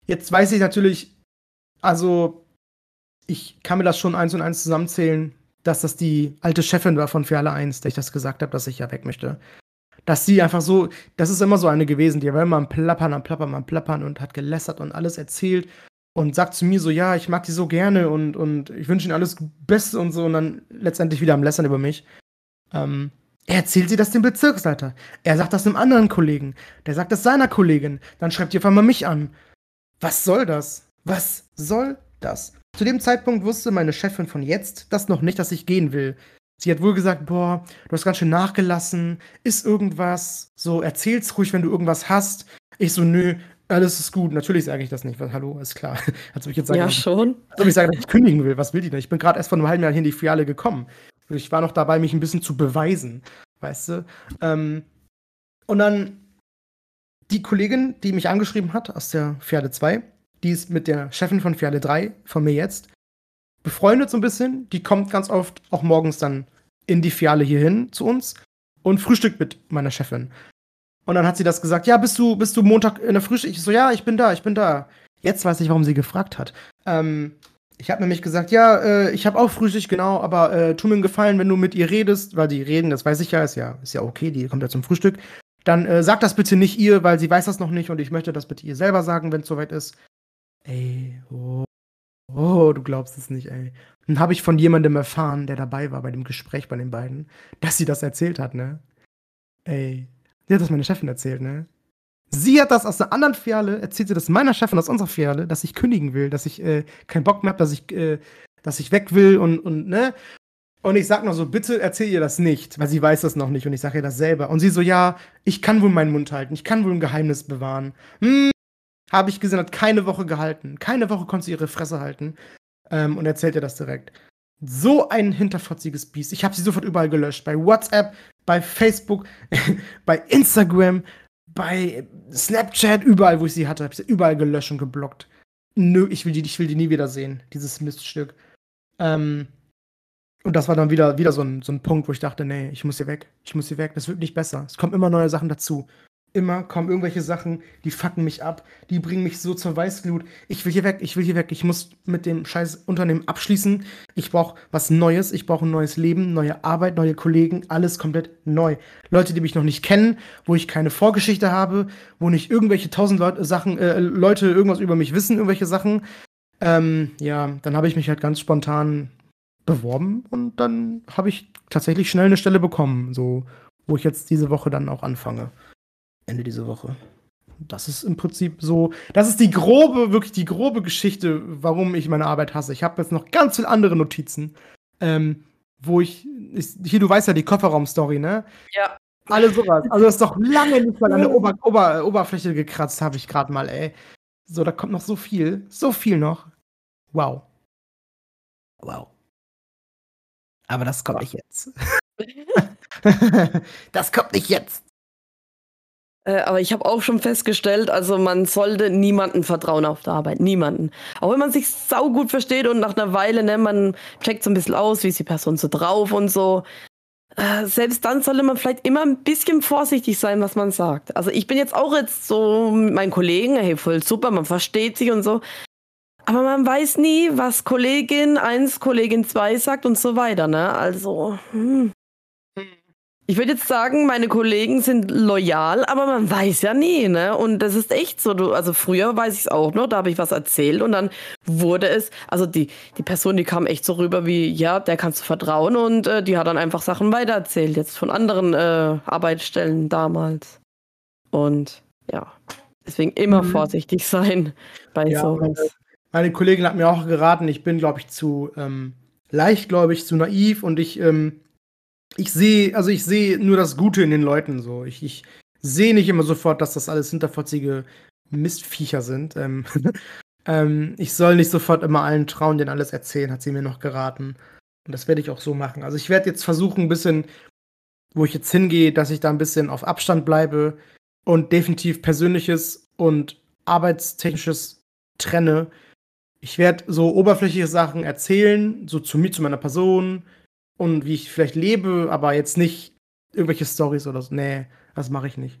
Jetzt weiß ich natürlich, also ich kann mir das schon eins und eins zusammenzählen, dass das die alte Chefin war von Fährle 1, der ich das gesagt habe, dass ich ja weg möchte. Dass sie einfach so, das ist immer so eine gewesen, die war immer am Plappern, am Plappern, am Plappern und hat gelästert und alles erzählt und sagt zu mir so, ja, ich mag die so gerne und, und ich wünsche ihnen alles Beste und so und dann letztendlich wieder am Lästern über mich. Ähm, erzählt sie das dem Bezirksleiter. Er sagt das einem anderen Kollegen. Der sagt das seiner Kollegin. Dann schreibt ihr auf einmal mich an. Was soll das? Was soll das? Zu dem Zeitpunkt wusste meine Chefin von jetzt das noch nicht, dass ich gehen will. Sie hat wohl gesagt, boah, du hast ganz schön nachgelassen, ist irgendwas, so erzähl's ruhig, wenn du irgendwas hast. Ich so, nö, alles ist gut. Natürlich sage ich das nicht, weil, hallo, ist klar. Als ob ich jetzt sagen, ja, schon. Als ob ich sage, dass ich kündigen will, was will die denn? Ich bin gerade erst vor einem halben Jahr hier in die Filiale gekommen. Ich war noch dabei, mich ein bisschen zu beweisen, weißt du? Ähm, und dann die Kollegin, die mich angeschrieben hat aus der Pferde 2, die ist mit der Chefin von Pferde 3, von mir jetzt, befreundet so ein bisschen. Die kommt ganz oft auch morgens dann in die Filiale hierhin zu uns und frühstückt mit meiner Chefin. Und dann hat sie das gesagt, ja, bist du, bist du Montag in der Frühstück? Ich so, ja, ich bin da, ich bin da. Jetzt weiß ich, warum sie gefragt hat. Ähm, ich habe nämlich gesagt, ja, äh, ich habe auch Frühstück, genau, aber äh, tu mir einen Gefallen, wenn du mit ihr redest, weil die reden, das weiß ich ja, ist ja, ist ja okay, die kommt ja zum Frühstück. Dann äh, sag das bitte nicht ihr, weil sie weiß das noch nicht und ich möchte das bitte ihr selber sagen, wenn es soweit ist. Ey, oh, oh, du glaubst es nicht, ey. Dann habe ich von jemandem erfahren, der dabei war bei dem Gespräch bei den beiden, dass sie das erzählt hat, ne? Ey, die hat das meine Chefin erzählt, ne? Sie hat das aus einer anderen Filiale, erzählt sie das meiner Chefin aus unserer Filiale, dass ich kündigen will, dass ich äh, keinen Bock mehr habe, dass ich, äh, dass ich weg will und, und, ne? Und ich sag noch so, bitte erzähl ihr das nicht, weil sie weiß das noch nicht und ich sage ihr das selber. Und sie so, ja, ich kann wohl meinen Mund halten, ich kann wohl ein Geheimnis bewahren. Hm, habe ich gesehen, hat keine Woche gehalten. Keine Woche konnte sie ihre Fresse halten. Ähm, und erzählt ihr das direkt. So ein hinterfotziges Biest. Ich habe sie sofort überall gelöscht. Bei WhatsApp, bei Facebook, bei Instagram, bei Snapchat, überall, wo ich sie hatte, habe ich sie überall gelöscht und geblockt. Nö, ich will die, ich will die nie wieder sehen, dieses Miststück. Ähm, und das war dann wieder, wieder so ein, so ein Punkt, wo ich dachte, nee, ich muss hier weg. Ich muss hier weg. Das wird nicht besser. Es kommen immer neue Sachen dazu. Immer kommen irgendwelche Sachen, die fucken mich ab, die bringen mich so zur Weißglut. Ich will hier weg, ich will hier weg, ich muss mit dem scheiß Unternehmen abschließen. Ich brauche was Neues, ich brauche ein neues Leben, neue Arbeit, neue Kollegen, alles komplett neu. Leute, die mich noch nicht kennen, wo ich keine Vorgeschichte habe, wo nicht irgendwelche tausend Leute, Sachen, äh, Leute irgendwas über mich wissen, irgendwelche Sachen. Ähm, ja, dann habe ich mich halt ganz spontan beworben und dann habe ich tatsächlich schnell eine Stelle bekommen, so wo ich jetzt diese Woche dann auch anfange. Ende dieser Woche. Das ist im Prinzip so, das ist die grobe, wirklich die grobe Geschichte, warum ich meine Arbeit hasse. Ich habe jetzt noch ganz viele andere Notizen, ähm, wo ich, ich, hier, du weißt ja die Kofferraum-Story, ne? Ja. Alle sowas. Also das ist doch lange nicht mal an der Ober Ober Oberfläche gekratzt, habe ich gerade mal, ey. So, da kommt noch so viel, so viel noch. Wow. Wow. Aber das kommt nicht jetzt. das kommt nicht jetzt. Äh, aber ich habe auch schon festgestellt, also man sollte niemanden vertrauen auf der Arbeit. Niemanden. Auch wenn man sich saugut versteht und nach einer Weile, ne, man checkt so ein bisschen aus, wie ist die Person so drauf und so. Äh, selbst dann sollte man vielleicht immer ein bisschen vorsichtig sein, was man sagt. Also ich bin jetzt auch jetzt so mit meinen Kollegen, hey, voll super, man versteht sich und so. Aber man weiß nie, was Kollegin 1, Kollegin 2 sagt und so weiter, ne? Also, hm. Ich würde jetzt sagen, meine Kollegen sind loyal, aber man weiß ja nie, ne? Und das ist echt so. Du, also früher weiß ich es auch noch, da habe ich was erzählt und dann wurde es, also die, die Person, die kam echt so rüber wie, ja, der kannst du vertrauen und äh, die hat dann einfach Sachen weitererzählt, jetzt von anderen äh, Arbeitsstellen damals. Und ja, deswegen immer mhm. vorsichtig sein bei ja, sowas. Meine, meine, Kollegin hat mir auch geraten, ich bin, glaube ich, zu ähm, leichtgläubig, zu naiv und ich ähm, ich sehe, also ich sehe nur das Gute in den Leuten so. Ich, ich sehe nicht immer sofort, dass das alles hinterfotzige Mistviecher sind. Ähm, ähm, ich soll nicht sofort immer allen trauen, denen alles erzählen, hat sie mir noch geraten. Und das werde ich auch so machen. Also ich werde jetzt versuchen, ein bisschen, wo ich jetzt hingehe, dass ich da ein bisschen auf Abstand bleibe und definitiv Persönliches und Arbeitstechnisches trenne. Ich werde so oberflächliche Sachen erzählen, so zu mir, zu meiner Person, und wie ich vielleicht lebe, aber jetzt nicht irgendwelche Stories oder so. Nee, das mache ich nicht.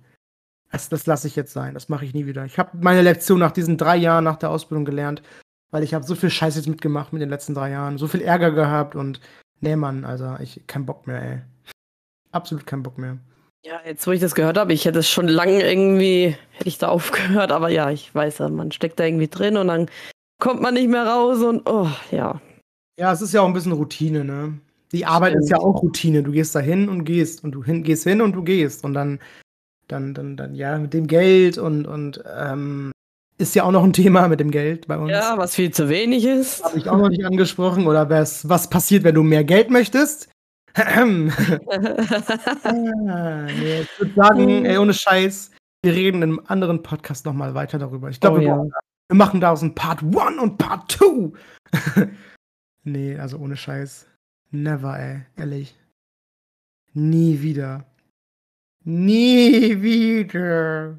Das, das lasse ich jetzt sein. Das mache ich nie wieder. Ich habe meine Lektion nach diesen drei Jahren nach der Ausbildung gelernt, weil ich habe so viel Scheiß jetzt mitgemacht mit den letzten drei Jahren, so viel Ärger gehabt und nee, Mann, also ich kein Bock mehr, ey. Absolut keinen Bock mehr. Ja, jetzt wo ich das gehört habe, ich hätte es schon lange irgendwie, hätte ich da aufgehört, aber ja, ich weiß ja, man steckt da irgendwie drin und dann kommt man nicht mehr raus und oh, ja. Ja, es ist ja auch ein bisschen Routine, ne? Die Arbeit Stimmt. ist ja auch Routine. Du gehst da hin und gehst und du hin, gehst hin und du gehst und dann, dann, dann, dann, ja, mit dem Geld und, und ähm, ist ja auch noch ein Thema mit dem Geld bei uns. Ja, was viel zu wenig ist. Habe ich auch noch nicht angesprochen. Oder was, was passiert, wenn du mehr Geld möchtest? ah, nee, ich würde sagen, ey, ohne Scheiß, wir reden in einem anderen Podcast nochmal weiter darüber. Ich glaube, oh, wir, ja. wir, machen daraus ein Part 1 und Part 2. nee, also ohne Scheiß. Never, ey. Ehrlich. Nie wieder. Nie wieder.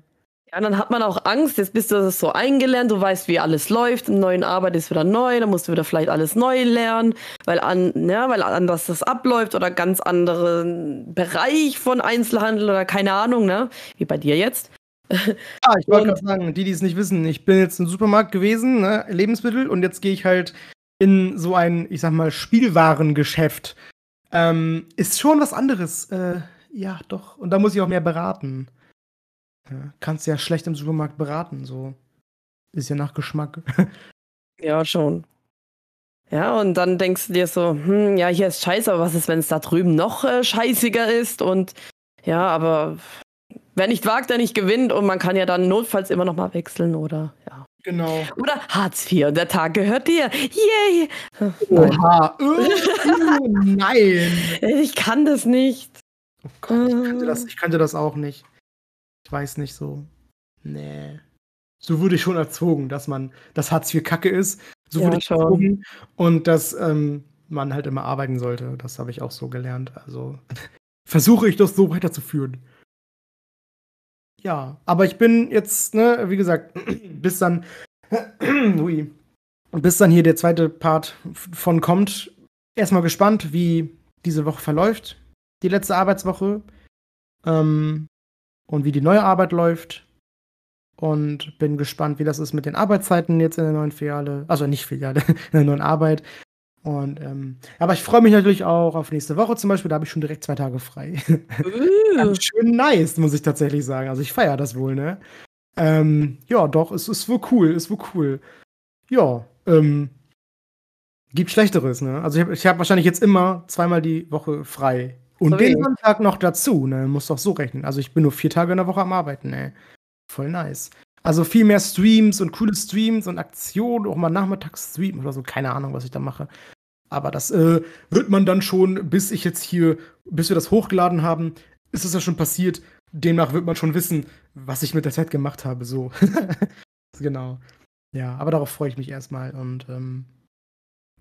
Ja, dann hat man auch Angst. Jetzt bist du so eingelernt, du weißt, wie alles läuft. Im neuen Arbeit ist wieder neu, dann musst du wieder vielleicht alles neu lernen, weil, an, ja, weil anders das abläuft oder ganz anderen Bereich von Einzelhandel oder keine Ahnung, ne? Wie bei dir jetzt. Ah, ich wollte gerade sagen, die, die es nicht wissen, ich bin jetzt im Supermarkt gewesen, ne, Lebensmittel, und jetzt gehe ich halt in so ein, ich sag mal, Spielwarengeschäft, ähm, ist schon was anderes. Äh, ja, doch. Und da muss ich auch mehr beraten. Ja, kannst ja schlecht im Supermarkt beraten, so. Ist ja nach Geschmack. ja, schon. Ja, und dann denkst du dir so, hm, ja, hier ist scheiße, aber was ist, wenn es da drüben noch äh, scheißiger ist? Und ja, aber wer nicht wagt, der nicht gewinnt und man kann ja dann notfalls immer noch mal wechseln oder ja. Genau. Oder Hartz IV, der Tag gehört dir. Yay! Oha. uh, nein. Ich kann das nicht. Oh Gott, ich kannte, das, ich kannte das auch nicht. Ich weiß nicht so. Nee. So wurde ich schon erzogen, dass man, dass Hartz IV Kacke ist. So ja, wurde ich erzogen. Und dass ähm, man halt immer arbeiten sollte. Das habe ich auch so gelernt. Also versuche ich das so weiterzuführen. Ja, aber ich bin jetzt, ne, wie gesagt, bis dann, ui, bis dann hier der zweite Part von kommt, erstmal gespannt, wie diese Woche verläuft, die letzte Arbeitswoche. Ähm, und wie die neue Arbeit läuft. Und bin gespannt, wie das ist mit den Arbeitszeiten jetzt in der neuen Filiale. Also nicht Filiale, in der neuen Arbeit. Und ähm, aber ich freue mich natürlich auch auf nächste Woche zum Beispiel. Da habe ich schon direkt zwei Tage frei. Uh, Schön nice, muss ich tatsächlich sagen. Also ich feiere das wohl, ne? Ähm, ja, doch, es ist wohl cool, ist wohl cool. Ja, ähm, gibt Schlechteres, ne? Also ich habe hab wahrscheinlich jetzt immer zweimal die Woche frei. Und So den. Sonntag noch dazu, ne? Muss doch so rechnen. Also ich bin nur vier Tage in der Woche am Arbeiten, ne? Voll nice. Also viel mehr Streams und coole Streams und Aktionen, auch mal nachmittags streamen oder so. Keine Ahnung, was ich da mache. Aber das äh, wird man dann schon, bis ich jetzt hier, bis wir das hochgeladen haben, ist es ja schon passiert. Demnach wird man schon wissen, was ich mit der Zeit gemacht habe. So. genau. Ja, aber darauf freue ich mich erstmal. Und ähm,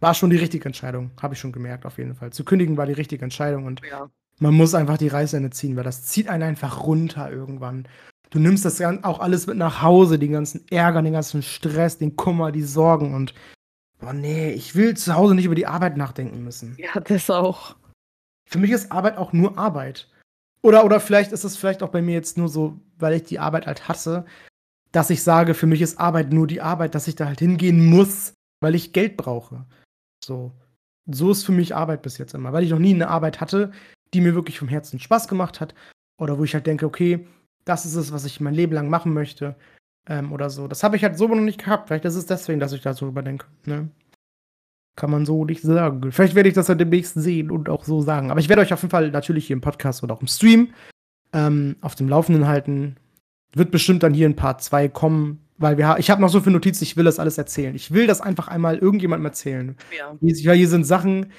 war schon die richtige Entscheidung. Habe ich schon gemerkt, auf jeden Fall. Zu kündigen war die richtige Entscheidung. Und ja. man muss einfach die Reißleine ziehen, weil das zieht einen einfach runter irgendwann. Du nimmst das auch alles mit nach Hause, den ganzen Ärger, den ganzen Stress, den Kummer, die Sorgen und boah, nee, ich will zu Hause nicht über die Arbeit nachdenken müssen. ja, das auch. Für mich ist Arbeit auch nur Arbeit. Oder, oder vielleicht ist es vielleicht auch bei mir jetzt nur so, weil ich die Arbeit halt hasse, dass ich sage, für mich ist Arbeit nur die Arbeit, dass ich da halt hingehen muss, weil ich Geld brauche. So. So ist für mich Arbeit bis jetzt immer, weil ich noch nie eine Arbeit hatte, die mir wirklich vom Herzen Spaß gemacht hat. Oder wo ich halt denke, okay, das ist es, was ich mein Leben lang machen möchte. Ähm, oder so. Das habe ich halt so noch nicht gehabt. Vielleicht ist es deswegen, dass ich da so überdenke. Ne? Kann man so nicht sagen. Vielleicht werde ich das ja demnächst sehen und auch so sagen. Aber ich werde euch auf jeden Fall natürlich hier im Podcast oder auch im Stream ähm, auf dem Laufenden halten. Wird bestimmt dann hier in Part 2 kommen, weil wir ha ich habe noch so viele Notizen, ich will das alles erzählen. Ich will das einfach einmal irgendjemandem erzählen. Ja. Weil hier sind Sachen,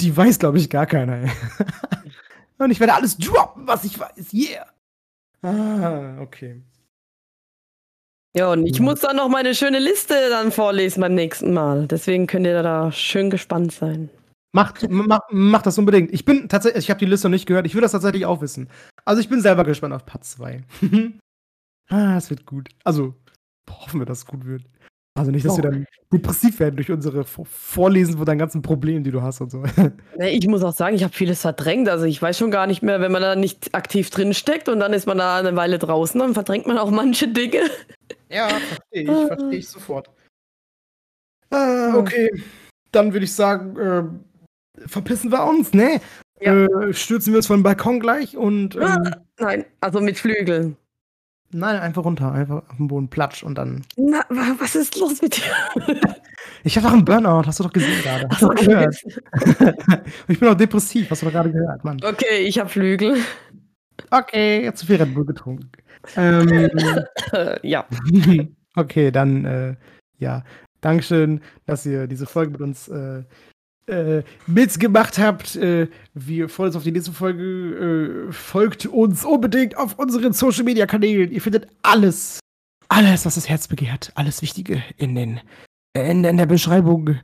die weiß, glaube ich, gar keiner. und ich werde alles droppen, was ich weiß. Yeah. Ah, okay. Ja, und ich muss dann noch meine schöne Liste dann vorlesen beim nächsten Mal. Deswegen könnt ihr da schön gespannt sein. Macht, mach, mach das unbedingt. Ich bin tatsächlich, ich habe die Liste noch nicht gehört. Ich will das tatsächlich auch wissen. Also ich bin selber gespannt auf Part 2. ah, es wird gut. Also hoffen wir, dass es gut wird. Also nicht, dass wir dann depressiv werden durch unsere Vor- Vorlesen von deinen ganzen Problemen, die du hast und so. Ne, Ich muss auch sagen, ich habe vieles verdrängt. Also ich weiß schon gar nicht mehr, wenn man da nicht aktiv drin steckt und dann ist man da eine Weile draußen, dann verdrängt man auch manche Dinge. ja, verstehe ich, verstehe ich sofort. Ah, okay. Dann würde ich sagen, äh, verpissen wir uns, ne? Ja. Äh, stürzen wir uns vom Balkon gleich und ähm, Nein, also mit Flügeln. Nein, einfach runter, einfach auf den Boden platsch und dann. Na, wa- was ist los mit dir? Ich habe doch einen Burnout, hast du doch gesehen gerade. Hast du doch Okay, gehört. ich bin auch depressiv, hast du doch gerade gehört, Mann. okay ich habe Flügel. Okay, jetzt zu viel Red Bull getrunken. Ähm, Äh, ja. okay, dann, äh, ja. Dankeschön, dass ihr diese Folge mit uns äh, äh, mitgemacht habt. Äh, wir freuen uns auf die nächste Folge. Äh, folgt uns unbedingt auf unseren Social Media Kanälen. Ihr findet alles, alles, was das Herz begehrt, alles Wichtige in den in, in der Beschreibung.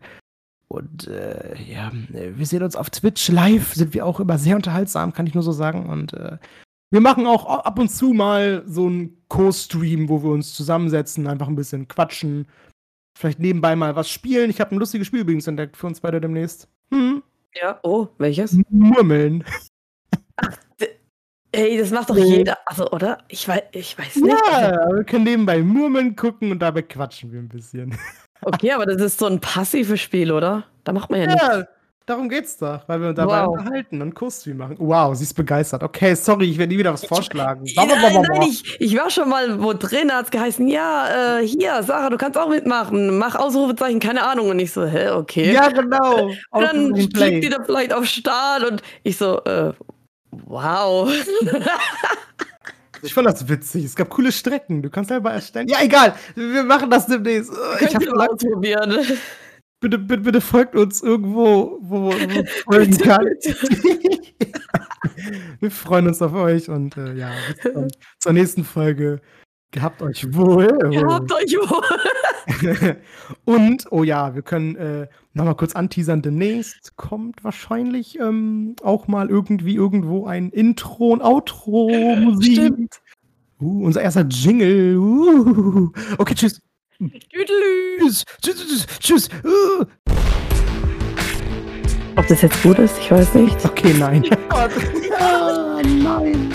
Und äh, ja, wir sehen uns auf Twitch live, sind wir auch immer sehr unterhaltsam, kann ich nur so sagen. Und äh, wir machen auch ab und zu mal so einen Co-Stream, wo wir uns zusammensetzen, einfach ein bisschen quatschen. Vielleicht nebenbei mal was spielen. Ich habe ein lustiges Spiel übrigens entdeckt für uns beide demnächst. Hm, Ja, oh, welches? Murmeln. Ey, das macht doch Nee. jeder. Also, oder? Ich weiß, ich weiß nicht. Ja, wir können nebenbei Murmeln gucken und dabei quatschen wir ein bisschen. Okay, aber das ist so ein passives Spiel, oder? Da macht man ja nichts. Darum geht's doch, weil wir uns dabei Wow. unterhalten und Co-Stream machen. Wow, sie ist begeistert. Okay, sorry, ich werde nie wieder was vorschlagen. Nein, nein, ich, ich war schon mal wo drin, hat es geheißen, ja, äh, hier, Sarah, du kannst auch mitmachen. Mach Ausrufezeichen, keine Ahnung. Und ich so, hä, okay. Ja, genau. und dann klickt die da vielleicht auf Start und ich so, äh, wow. Ich fand das witzig. Es gab coole Strecken. Du kannst selber erstellen. Ja, egal. Wir machen das demnächst. Ich Könnt hab ihr mal ausprobieren. Bitte, bitte, bitte folgt uns irgendwo, wo es folgen kann. Wir freuen uns auf euch und äh, ja, bis dann zur nächsten Folge. Gehabt euch wohl. Ihr habt euch wohl. und, oh ja, wir können äh, nochmal kurz anteasern. Demnächst kommt wahrscheinlich ähm, auch mal irgendwie irgendwo ein Intro und Outro-Musik. Stimmt. Uh, unser erster Jingle. Uh. Okay, tschüss. Tschüss. Tschüss. Tschüss. tschüss. Ob das jetzt gut ist, ich weiß nicht. Okay, nein. ah, nein.